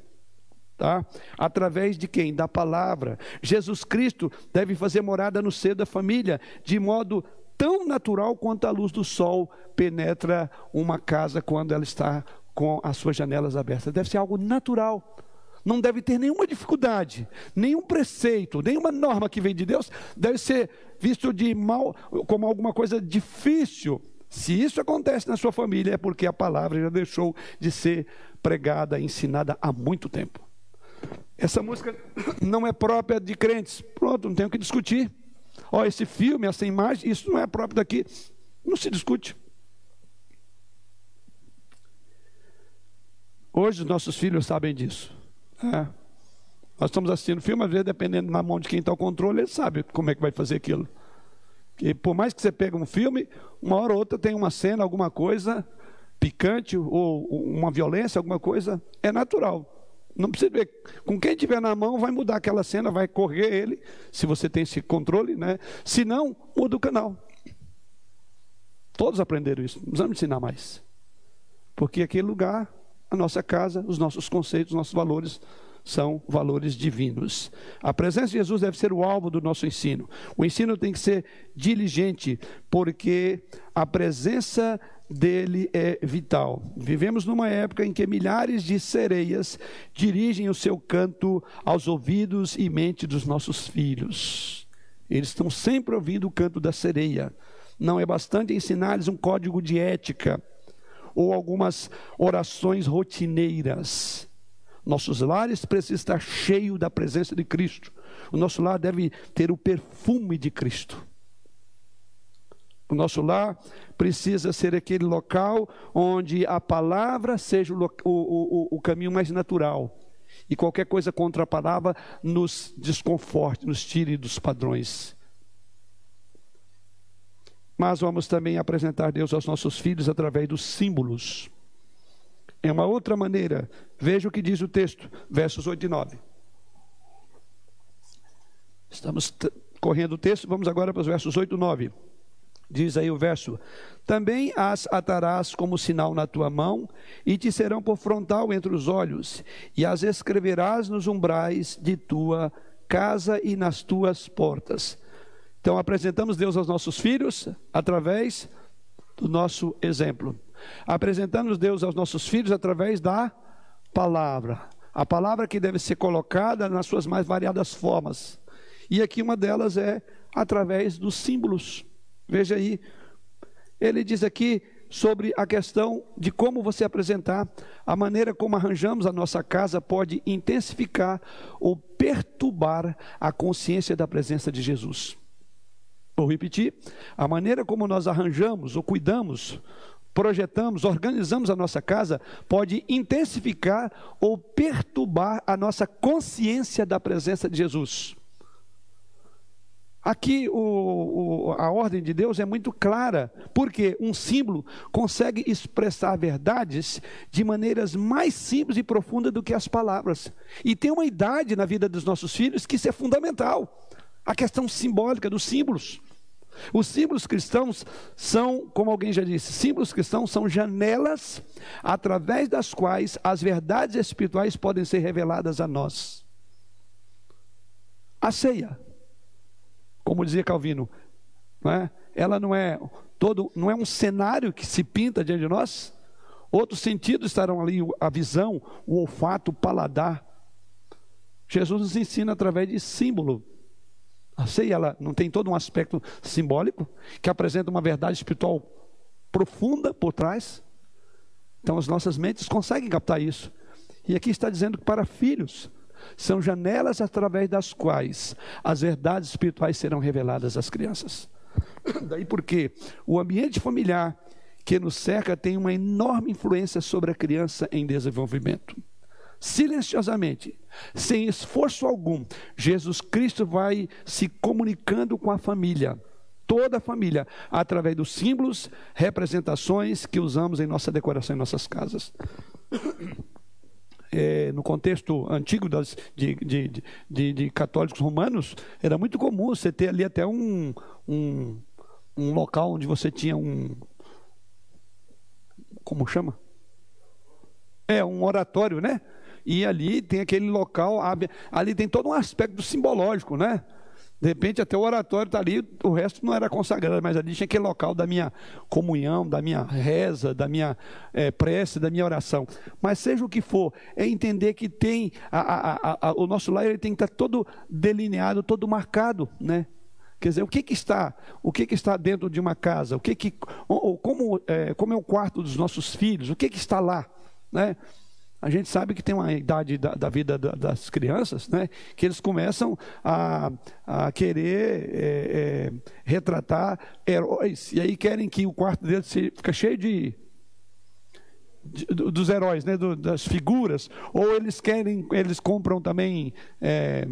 Tá? Através de quem? Da palavra. Jesus Cristo deve fazer morada no seio da família, de modo tão natural quanto a luz do sol penetra uma casa quando ela está com as suas janelas abertas. Deve ser algo natural. Não deve ter nenhuma dificuldade, nenhum preceito, nenhuma norma que vem de Deus deve ser visto de mal como alguma coisa difícil. Se isso acontece na sua família, é porque a palavra já deixou de ser pregada, ensinada há muito tempo. Essa música não é própria de crentes. Pronto, não tem o que discutir. Ó, esse filme, essa imagem, isso não é próprio daqui. Não se discute. Hoje os nossos filhos sabem disso. É. Nós estamos assistindo filme, às vezes, dependendo na mão de quem está o controle, ele sabe como é que vai fazer aquilo. Que por mais que você pegue um filme, uma hora ou outra tem uma cena, alguma coisa picante ou uma violência, alguma coisa, é natural. Não precisa ver. Com quem tiver na mão, vai mudar aquela cena, vai correr ele, se você tem esse controle, né? Se não, muda o canal. Todos aprenderam isso, não precisamos ensinar mais. Porque aquele lugar, a nossa casa, os nossos conceitos, os nossos valores são valores divinos. A presença de Jesus deve ser o alvo do nosso ensino. O ensino tem que ser diligente, porque a presença dele é vital. Vivemos numa época em que milhares de sereias dirigem o seu canto aos ouvidos e mente dos nossos filhos. Eles estão sempre ouvindo o canto da sereia. Não é bastante ensinar-lhes um código de ética ou algumas orações rotineiras. Nossos lares precisam estar cheios da presença de Cristo. O nosso lar deve ter o perfume de Cristo. O nosso lar precisa ser aquele local onde a palavra seja o, o, o, o caminho mais natural. E qualquer coisa contra a palavra nos desconforte, nos tire dos padrões. Mas vamos também apresentar Deus aos nossos filhos através dos símbolos. É uma outra maneira. Veja o que diz o texto, versos 8 e 9. Estamos correndo o texto, vamos agora para os versos 8 e 9. Diz aí o verso: Também as atarás como sinal na tua mão, e te serão por frontal entre os olhos, e as escreverás nos umbrais de tua casa e nas tuas portas. Então apresentamos Deus aos nossos filhos através do nosso exemplo. Apresentamos Deus aos nossos filhos através da palavra. A palavra que deve ser colocada nas suas mais variadas formas. E aqui uma delas é através dos símbolos. Veja aí, ele diz aqui sobre a questão de como você apresentar, a maneira como arranjamos a nossa casa pode intensificar ou perturbar a consciência da presença de Jesus. Vou repetir: a maneira como nós arranjamos ou cuidamos, projetamos, organizamos a nossa casa pode intensificar ou perturbar a nossa consciência da presença de Jesus. Aqui o, o, a ordem de Deus é muito clara, porque um símbolo consegue expressar verdades de maneiras mais simples e profundas do que as palavras. E tem uma idade na vida dos nossos filhos que isso é fundamental a questão simbólica dos símbolos. Os símbolos cristãos são, como alguém já disse, símbolos cristãos são janelas através das quais as verdades espirituais podem ser reveladas a nós. A ceia como dizia Calvino, não é? ela não é todo, não é um cenário que se pinta diante de nós. Outros sentidos estarão ali, a visão, o olfato, o paladar. Jesus nos ensina através de símbolo. A ceia ela não tem todo um aspecto simbólico que apresenta uma verdade espiritual profunda por trás. Então as nossas mentes conseguem captar isso. E aqui está dizendo que para filhos, são janelas através das quais as verdades espirituais serão reveladas às crianças. Daí porque o ambiente familiar que nos cerca tem uma enorme influência sobre a criança em desenvolvimento. Silenciosamente, sem esforço algum, Jesus Cristo vai se comunicando com a família, toda a família, através dos símbolos, representações que usamos em nossa decoração em nossas casas. é, no contexto antigo das, de, de, de, de, católicos romanos, era muito comum você ter ali até um, um, um local onde você tinha um. Como chama? É, um oratório, né? E ali tem aquele local, ali tem todo um aspecto simbológico, né? De repente, até o oratório está ali, o resto não era consagrado, mas ali tinha aquele local da minha comunhão, da minha reza, da minha é, prece, da minha oração. Mas seja o que for, é entender que tem, a, a, a, o nosso lar ele tem que estar todo delineado, todo marcado, né? Quer dizer, o que, que está, o que, que está dentro de uma casa? O que que, ou como, é, como é o quarto dos nossos filhos? O que, que está lá, né? A gente sabe que tem uma idade da, da vida da, das crianças, né? Que eles começam a, a querer é, é, retratar heróis e aí querem que o quarto deles fica cheio de dos heróis, né? Do, das figuras. Ou eles querem, eles compram também é,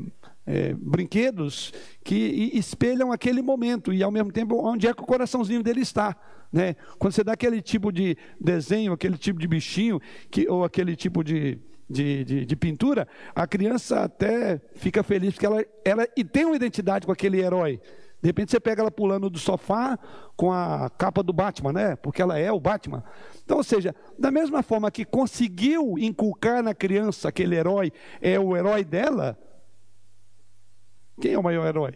é, brinquedos que espelham aquele momento e ao mesmo tempo onde é que o coraçãozinho dele está. Né? Quando você dá aquele tipo de desenho, aquele tipo de bichinho, que, ou aquele tipo de, de, de, de, pintura, a criança até fica feliz, porque ela, ela e tem uma identidade com aquele herói. De repente você pega ela pulando do sofá com a capa do Batman, né? Porque ela é o Batman. Então, ou seja, da mesma forma que conseguiu inculcar na criança aquele herói, é o herói dela. Quem é o maior herói?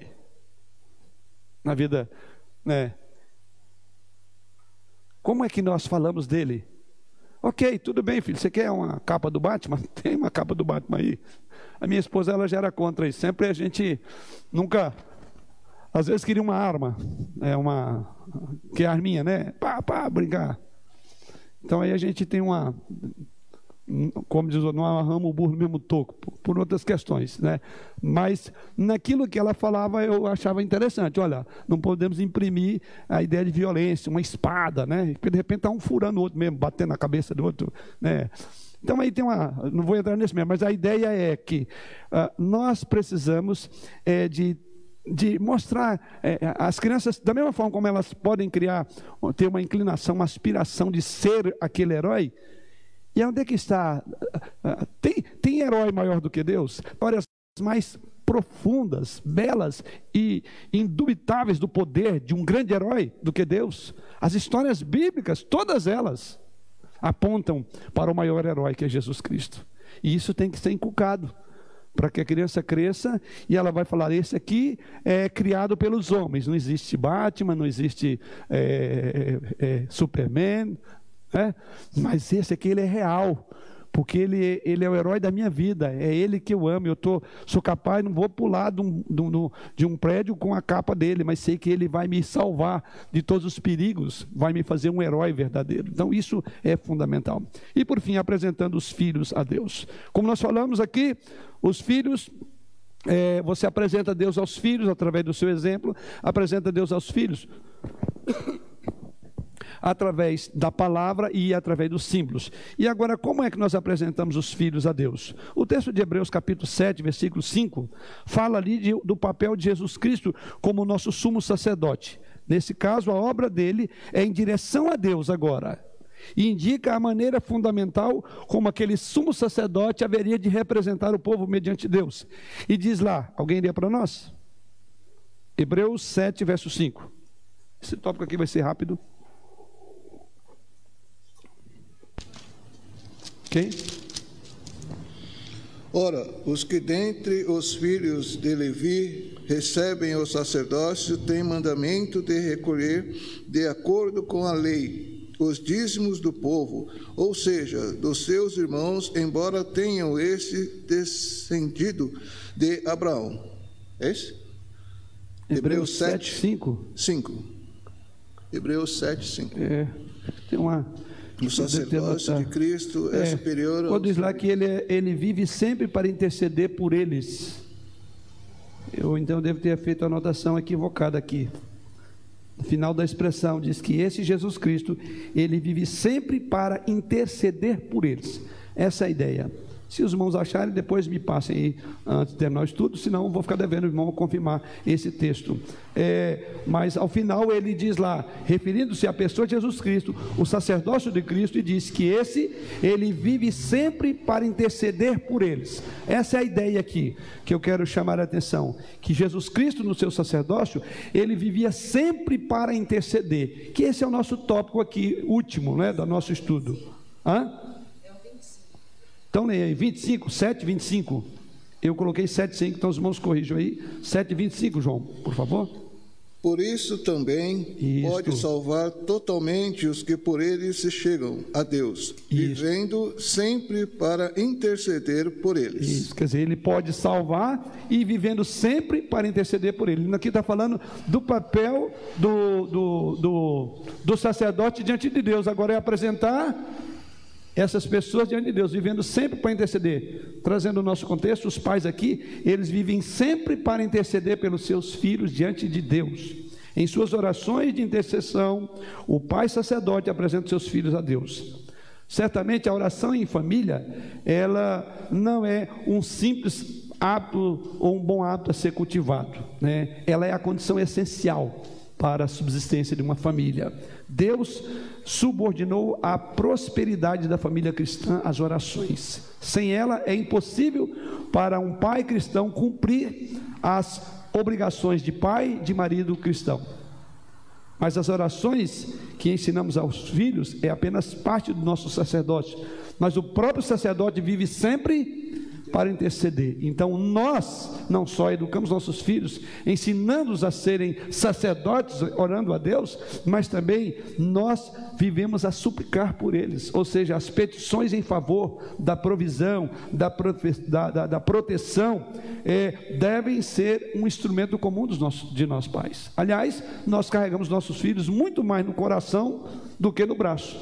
Na vida, né? Como é que nós falamos dele? Ok, tudo bem, filho. Você quer uma capa do Batman? Tem uma capa do Batman aí. A minha esposa ela já era contra isso. Sempre a gente nunca. Às vezes queria uma arma, é uma que é a arminha, né? Pá, pá, brincar. Então aí a gente tem uma como diz, não amarramos o burro no mesmo toco, por outras questões, né? Mas naquilo que ela falava eu achava interessante. Olha, não podemos imprimir a ideia de violência, uma espada, né? Porque de repente está um furando o outro mesmo, batendo na cabeça do outro, né? Então aí tem uma, não vou entrar nisso mesmo, mas a ideia é que uh, nós precisamos é, de de mostrar é, as crianças da mesma forma como elas podem criar ter uma inclinação, uma aspiração de ser aquele herói, e onde é que está? Tem, tem herói maior do que Deus? Histórias mais profundas, belas e indubitáveis do poder de um grande herói do que Deus. As histórias bíblicas, todas elas, apontam para o maior herói que é Jesus Cristo. E isso tem que ser inculcado para que a criança cresça e ela vai falar: esse aqui é criado pelos homens. Não existe Batman, não existe é, é, Superman, né? Mas esse aqui ele é real, porque ele, ele é o herói da minha vida, é ele que eu amo. Eu tô, sou capaz, não vou pular de um, de, um, de um prédio com a capa dele, mas sei que ele vai me salvar de todos os perigos, vai me fazer um herói verdadeiro. Então isso é fundamental. E por fim, apresentando os filhos a Deus. Como nós falamos aqui, os filhos é, você apresenta Deus aos filhos através do seu exemplo, apresenta Deus aos filhos através da palavra e através dos símbolos. E agora, como é que nós apresentamos os filhos a Deus? O texto de Hebreus, capítulo 7, versículo 5, fala ali de, do papel de Jesus Cristo como nosso sumo sacerdote. Nesse caso, a obra dele é em direção a Deus agora. E indica a maneira fundamental como aquele sumo sacerdote haveria de representar o povo mediante Deus. E diz lá, alguém lê para nós? Hebreus 7, verso 5. Esse tópico aqui vai ser rápido. Ok? Ora, os que dentre os filhos de Levi recebem o sacerdócio têm mandamento de recolher, de acordo com a lei, os dízimos do povo, ou seja, dos seus irmãos, embora tenham esse descendido de Abraão. É esse? Hebreus, Hebreus 7, 5. 5. Hebreus 7, 5. É, tem uma o sacerdócio de Cristo é, é superior ao. Quando diz lá que ele, é, ele vive sempre para interceder por eles. Eu então devo ter feito a anotação equivocada aqui. No final da expressão diz que esse Jesus Cristo, ele vive sempre para interceder por eles. Essa é a ideia. Se os irmãos acharem, depois me passem aí antes de terminar o estudo, senão vou ficar devendo o irmão confirmar esse texto. É, mas ao final ele diz lá, referindo-se à pessoa de Jesus Cristo, o sacerdócio de Cristo, e diz que esse, ele vive sempre para interceder por eles. Essa é a ideia aqui que eu quero chamar a atenção: que Jesus Cristo, no seu sacerdócio, ele vivia sempre para interceder. Que esse é o nosso tópico aqui, último, né, do nosso estudo. Hã? Então, leia aí, 25, 7, 25. Eu coloquei 7, 5, então os irmãos corrijam aí. 7, 25, João, por favor. Por isso também Isto. pode salvar totalmente os que por ele se chegam a Deus, Isto. vivendo sempre para interceder por eles. Isso, quer dizer, ele pode salvar e vivendo sempre para interceder por ele. Aqui está falando do papel do, do, do, do sacerdote diante de Deus. Agora é apresentar essas pessoas diante de Deus, vivendo sempre para interceder. Trazendo o nosso contexto, os pais aqui, eles vivem sempre para interceder pelos seus filhos diante de Deus. Em suas orações de intercessão, o pai sacerdote apresenta seus filhos a Deus. Certamente a oração em família, ela não é um simples hábito ou um bom hábito a ser cultivado, né? Ela é a condição essencial para a subsistência de uma família. Deus subordinou a prosperidade da família cristã às orações. Sem ela é impossível para um pai cristão cumprir as obrigações de pai, de marido cristão. Mas as orações que ensinamos aos filhos é apenas parte do nosso sacerdócio. Mas o próprio sacerdote vive sempre para interceder. Então, nós não só educamos nossos filhos, ensinando-os a serem sacerdotes, orando a Deus, mas também nós vivemos a suplicar por eles, ou seja, as petições em favor da provisão, da, da, da, da proteção, é, devem ser um instrumento comum dos nossos, de nós pais. Aliás, nós carregamos nossos filhos muito mais no coração do que no braço,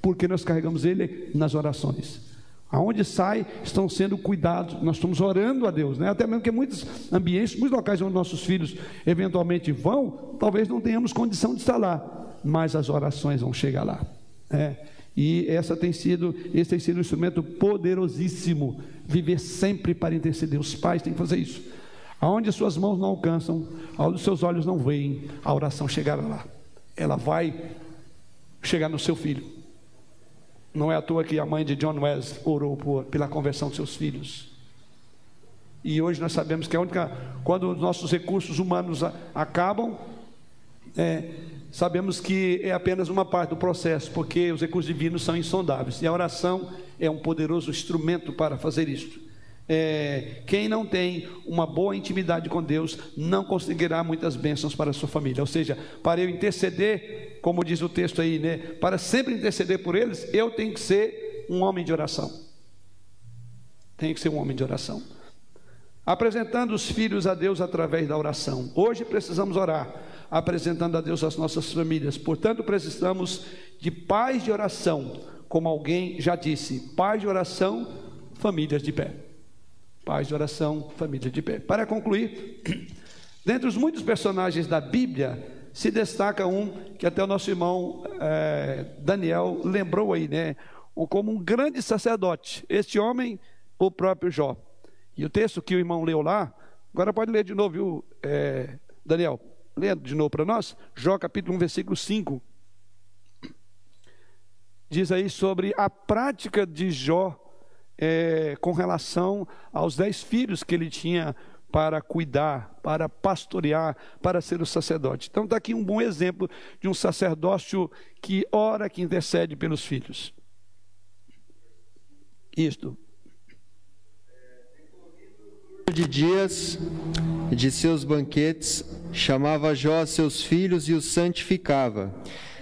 porque nós carregamos ele nas orações. Aonde sai, estão sendo cuidados, nós estamos orando a Deus, né? até mesmo que muitos ambientes, muitos locais onde nossos filhos eventualmente vão, talvez não tenhamos condição de estar lá, mas as orações vão chegar lá. Né? E essa tem sido, esse tem sido um instrumento poderosíssimo, viver sempre para interceder. Os pais têm que fazer isso. Aonde suas mãos não alcançam, aonde seus olhos não veem, a oração chegará lá. Ela vai chegar no seu filho. Não é à toa que a mãe de John Wesley orou por, pela conversão de seus filhos. E hoje nós sabemos que a única, quando os nossos recursos humanos a, acabam, é, sabemos que é apenas uma parte do processo, porque os recursos divinos são insondáveis. E a oração é um poderoso instrumento para fazer isso. É, quem não tem uma boa intimidade com Deus não conseguirá muitas bênçãos para a sua família. Ou seja, para eu interceder como diz o texto aí, né? Para sempre interceder por eles, eu tenho que ser um homem de oração. Tenho que ser um homem de oração. Apresentando os filhos a Deus através da oração. Hoje precisamos orar, apresentando a Deus as nossas famílias. Portanto, precisamos de paz de oração, como alguém já disse: paz de oração, famílias de pé. Paz de oração, família de pé. Para concluir, dentre os muitos personagens da Bíblia, se destaca um que até o nosso irmão é, Daniel lembrou aí, né? Como um grande sacerdote. Este homem, o próprio Jó. E o texto que o irmão leu lá, agora pode ler de novo, viu, é, Daniel? Lê de novo para nós. Jó capítulo 1, versículo 5. Diz aí sobre a prática de Jó é, com relação aos dez filhos que ele tinha para cuidar, para pastorear, para ser o sacerdote. Então está aqui um bom exemplo de um sacerdócio que ora, que intercede pelos filhos. Isto. De dias de seus banquetes, chamava Jó seus filhos e os santificava.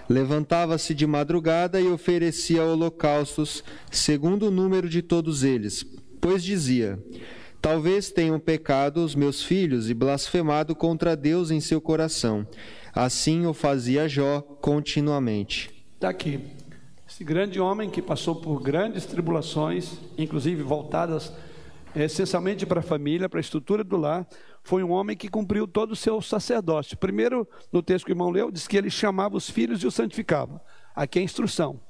Levantava-se de madrugada e oferecia holocaustos, segundo o número de todos eles, pois dizia: Talvez tenham pecado os meus filhos e blasfemado contra Deus em seu coração. Assim o fazia Jó continuamente. Está aqui. Esse grande homem que passou por grandes tribulações, inclusive voltadas eh, essencialmente para a família, para a estrutura do lar, foi um homem que cumpriu todo o seu sacerdócio. Primeiro, no texto que o irmão leu, diz que ele chamava os filhos e os santificava. Aqui é instrução.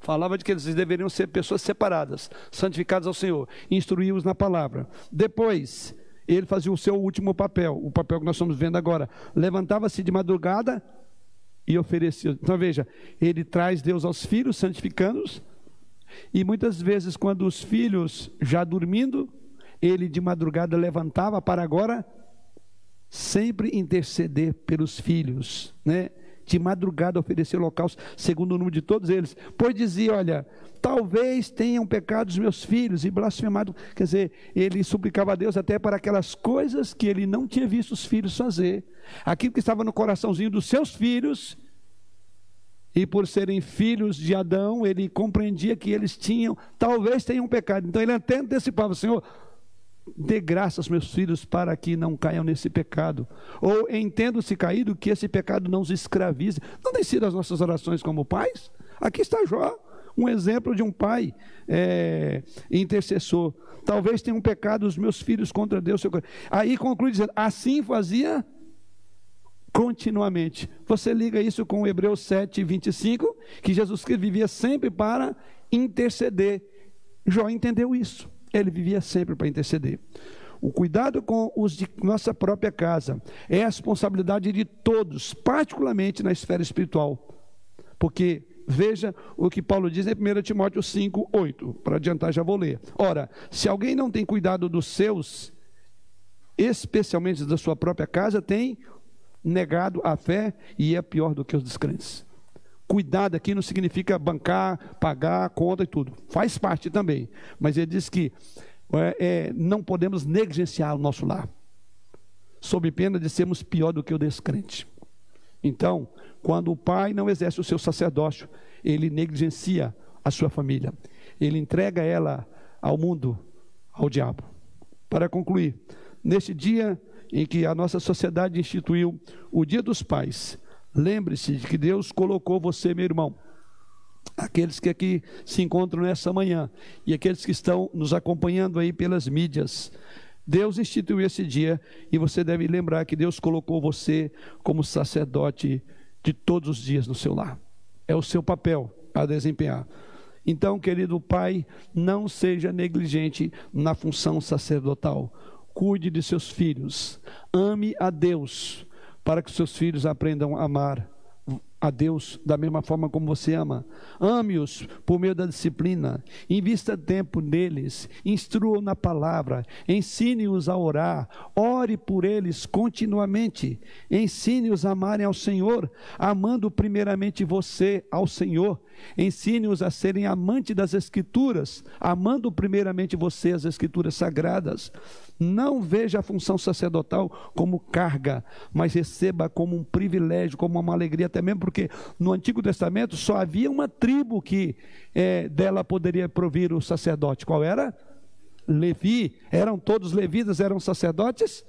Falava de que eles deveriam ser pessoas separadas, santificadas ao Senhor, instruí-os na palavra. Depois, ele fazia o seu último papel, o papel que nós estamos vendo agora. Levantava-se de madrugada e oferecia. Então veja, ele traz Deus aos filhos, santificando-os, e muitas vezes, quando os filhos já dormindo, ele de madrugada levantava para agora sempre interceder pelos filhos, né? De madrugada oferecer holocausto, segundo o número de todos eles. Pois dizia: Olha, talvez tenham pecado os meus filhos e blasfemado. Quer dizer, ele suplicava a Deus até para aquelas coisas que ele não tinha visto os filhos fazer. Aquilo que estava no coraçãozinho dos seus filhos, e por serem filhos de Adão, ele compreendia que eles tinham, talvez tenham pecado. Então ele até antecipava: Senhor, dê graça aos meus filhos para que não caiam nesse pecado. Ou entendo-se caído que esse pecado não os escravize. Não tem sido as nossas orações como pais? Aqui está Jó, um exemplo de um pai é, intercessor. Talvez tenham pecado os meus filhos contra Deus. Aí conclui dizendo: assim fazia continuamente. Você liga isso com Hebreus 7, 25, que Jesus Cristo vivia sempre para interceder. Jó entendeu isso. Ele vivia sempre para interceder. O cuidado com os de nossa própria casa é a responsabilidade de todos, particularmente na esfera espiritual. Porque veja o que Paulo diz em 1 Timóteo 5, 8. Para adiantar, já vou ler. Ora, se alguém não tem cuidado dos seus, especialmente da sua própria casa, tem negado a fé e é pior do que os descrentes. Cuidado aqui não significa bancar, pagar conta e tudo. Faz parte também. Mas ele diz que é, é, não podemos negligenciar o nosso lar, sob pena de sermos pior do que o descrente. Então, quando o pai não exerce o seu sacerdócio, ele negligencia a sua família. Ele entrega ela ao mundo, ao diabo. Para concluir, neste dia em que a nossa sociedade instituiu o Dia dos Pais, Lembre-se de que Deus colocou você, meu irmão, aqueles que aqui se encontram nessa manhã e aqueles que estão nos acompanhando aí pelas mídias. Deus instituiu esse dia e você deve lembrar que Deus colocou você como sacerdote de todos os dias no seu lar. É o seu papel a desempenhar. Então, querido pai, não seja negligente na função sacerdotal. Cuide de seus filhos. Ame a Deus para que seus filhos aprendam a amar a Deus da mesma forma como você ama. Ame-os por meio da disciplina, invista tempo neles, instrua na palavra, ensine-os a orar, ore por eles continuamente, ensine-os a amarem ao Senhor, amando primeiramente você ao Senhor. Ensine-os a serem amantes das Escrituras, amando primeiramente você as Escrituras sagradas. Não veja a função sacerdotal como carga, mas receba como um privilégio, como uma alegria, até mesmo porque no Antigo Testamento só havia uma tribo que é, dela poderia provir o sacerdote. Qual era? Levi. Eram todos levitas, eram sacerdotes?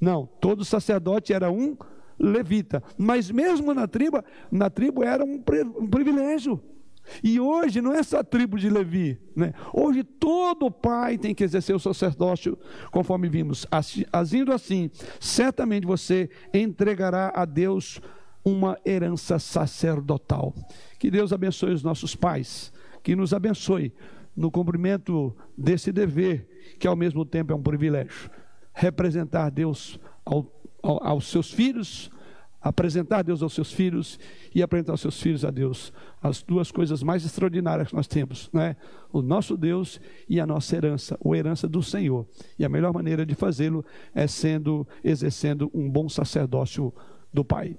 Não, todo sacerdote era um levita. Mas mesmo na tribo, na tribo era um, um privilégio. E hoje não é só a tribo de Levi, né? Hoje todo pai tem que exercer o sacerdócio, conforme vimos. Agindo assim, certamente você entregará a Deus uma herança sacerdotal. Que Deus abençoe os nossos pais, que nos abençoe no cumprimento desse dever, que ao mesmo tempo é um privilégio. Representar Deus ao, ao, aos seus filhos, apresentar Deus aos seus filhos e apresentar os seus filhos a Deus. As duas coisas mais extraordinárias que nós temos, né? O nosso Deus e a nossa herança, ou herança do Senhor. E a melhor maneira de fazê-lo é sendo exercendo um bom sacerdócio do Pai.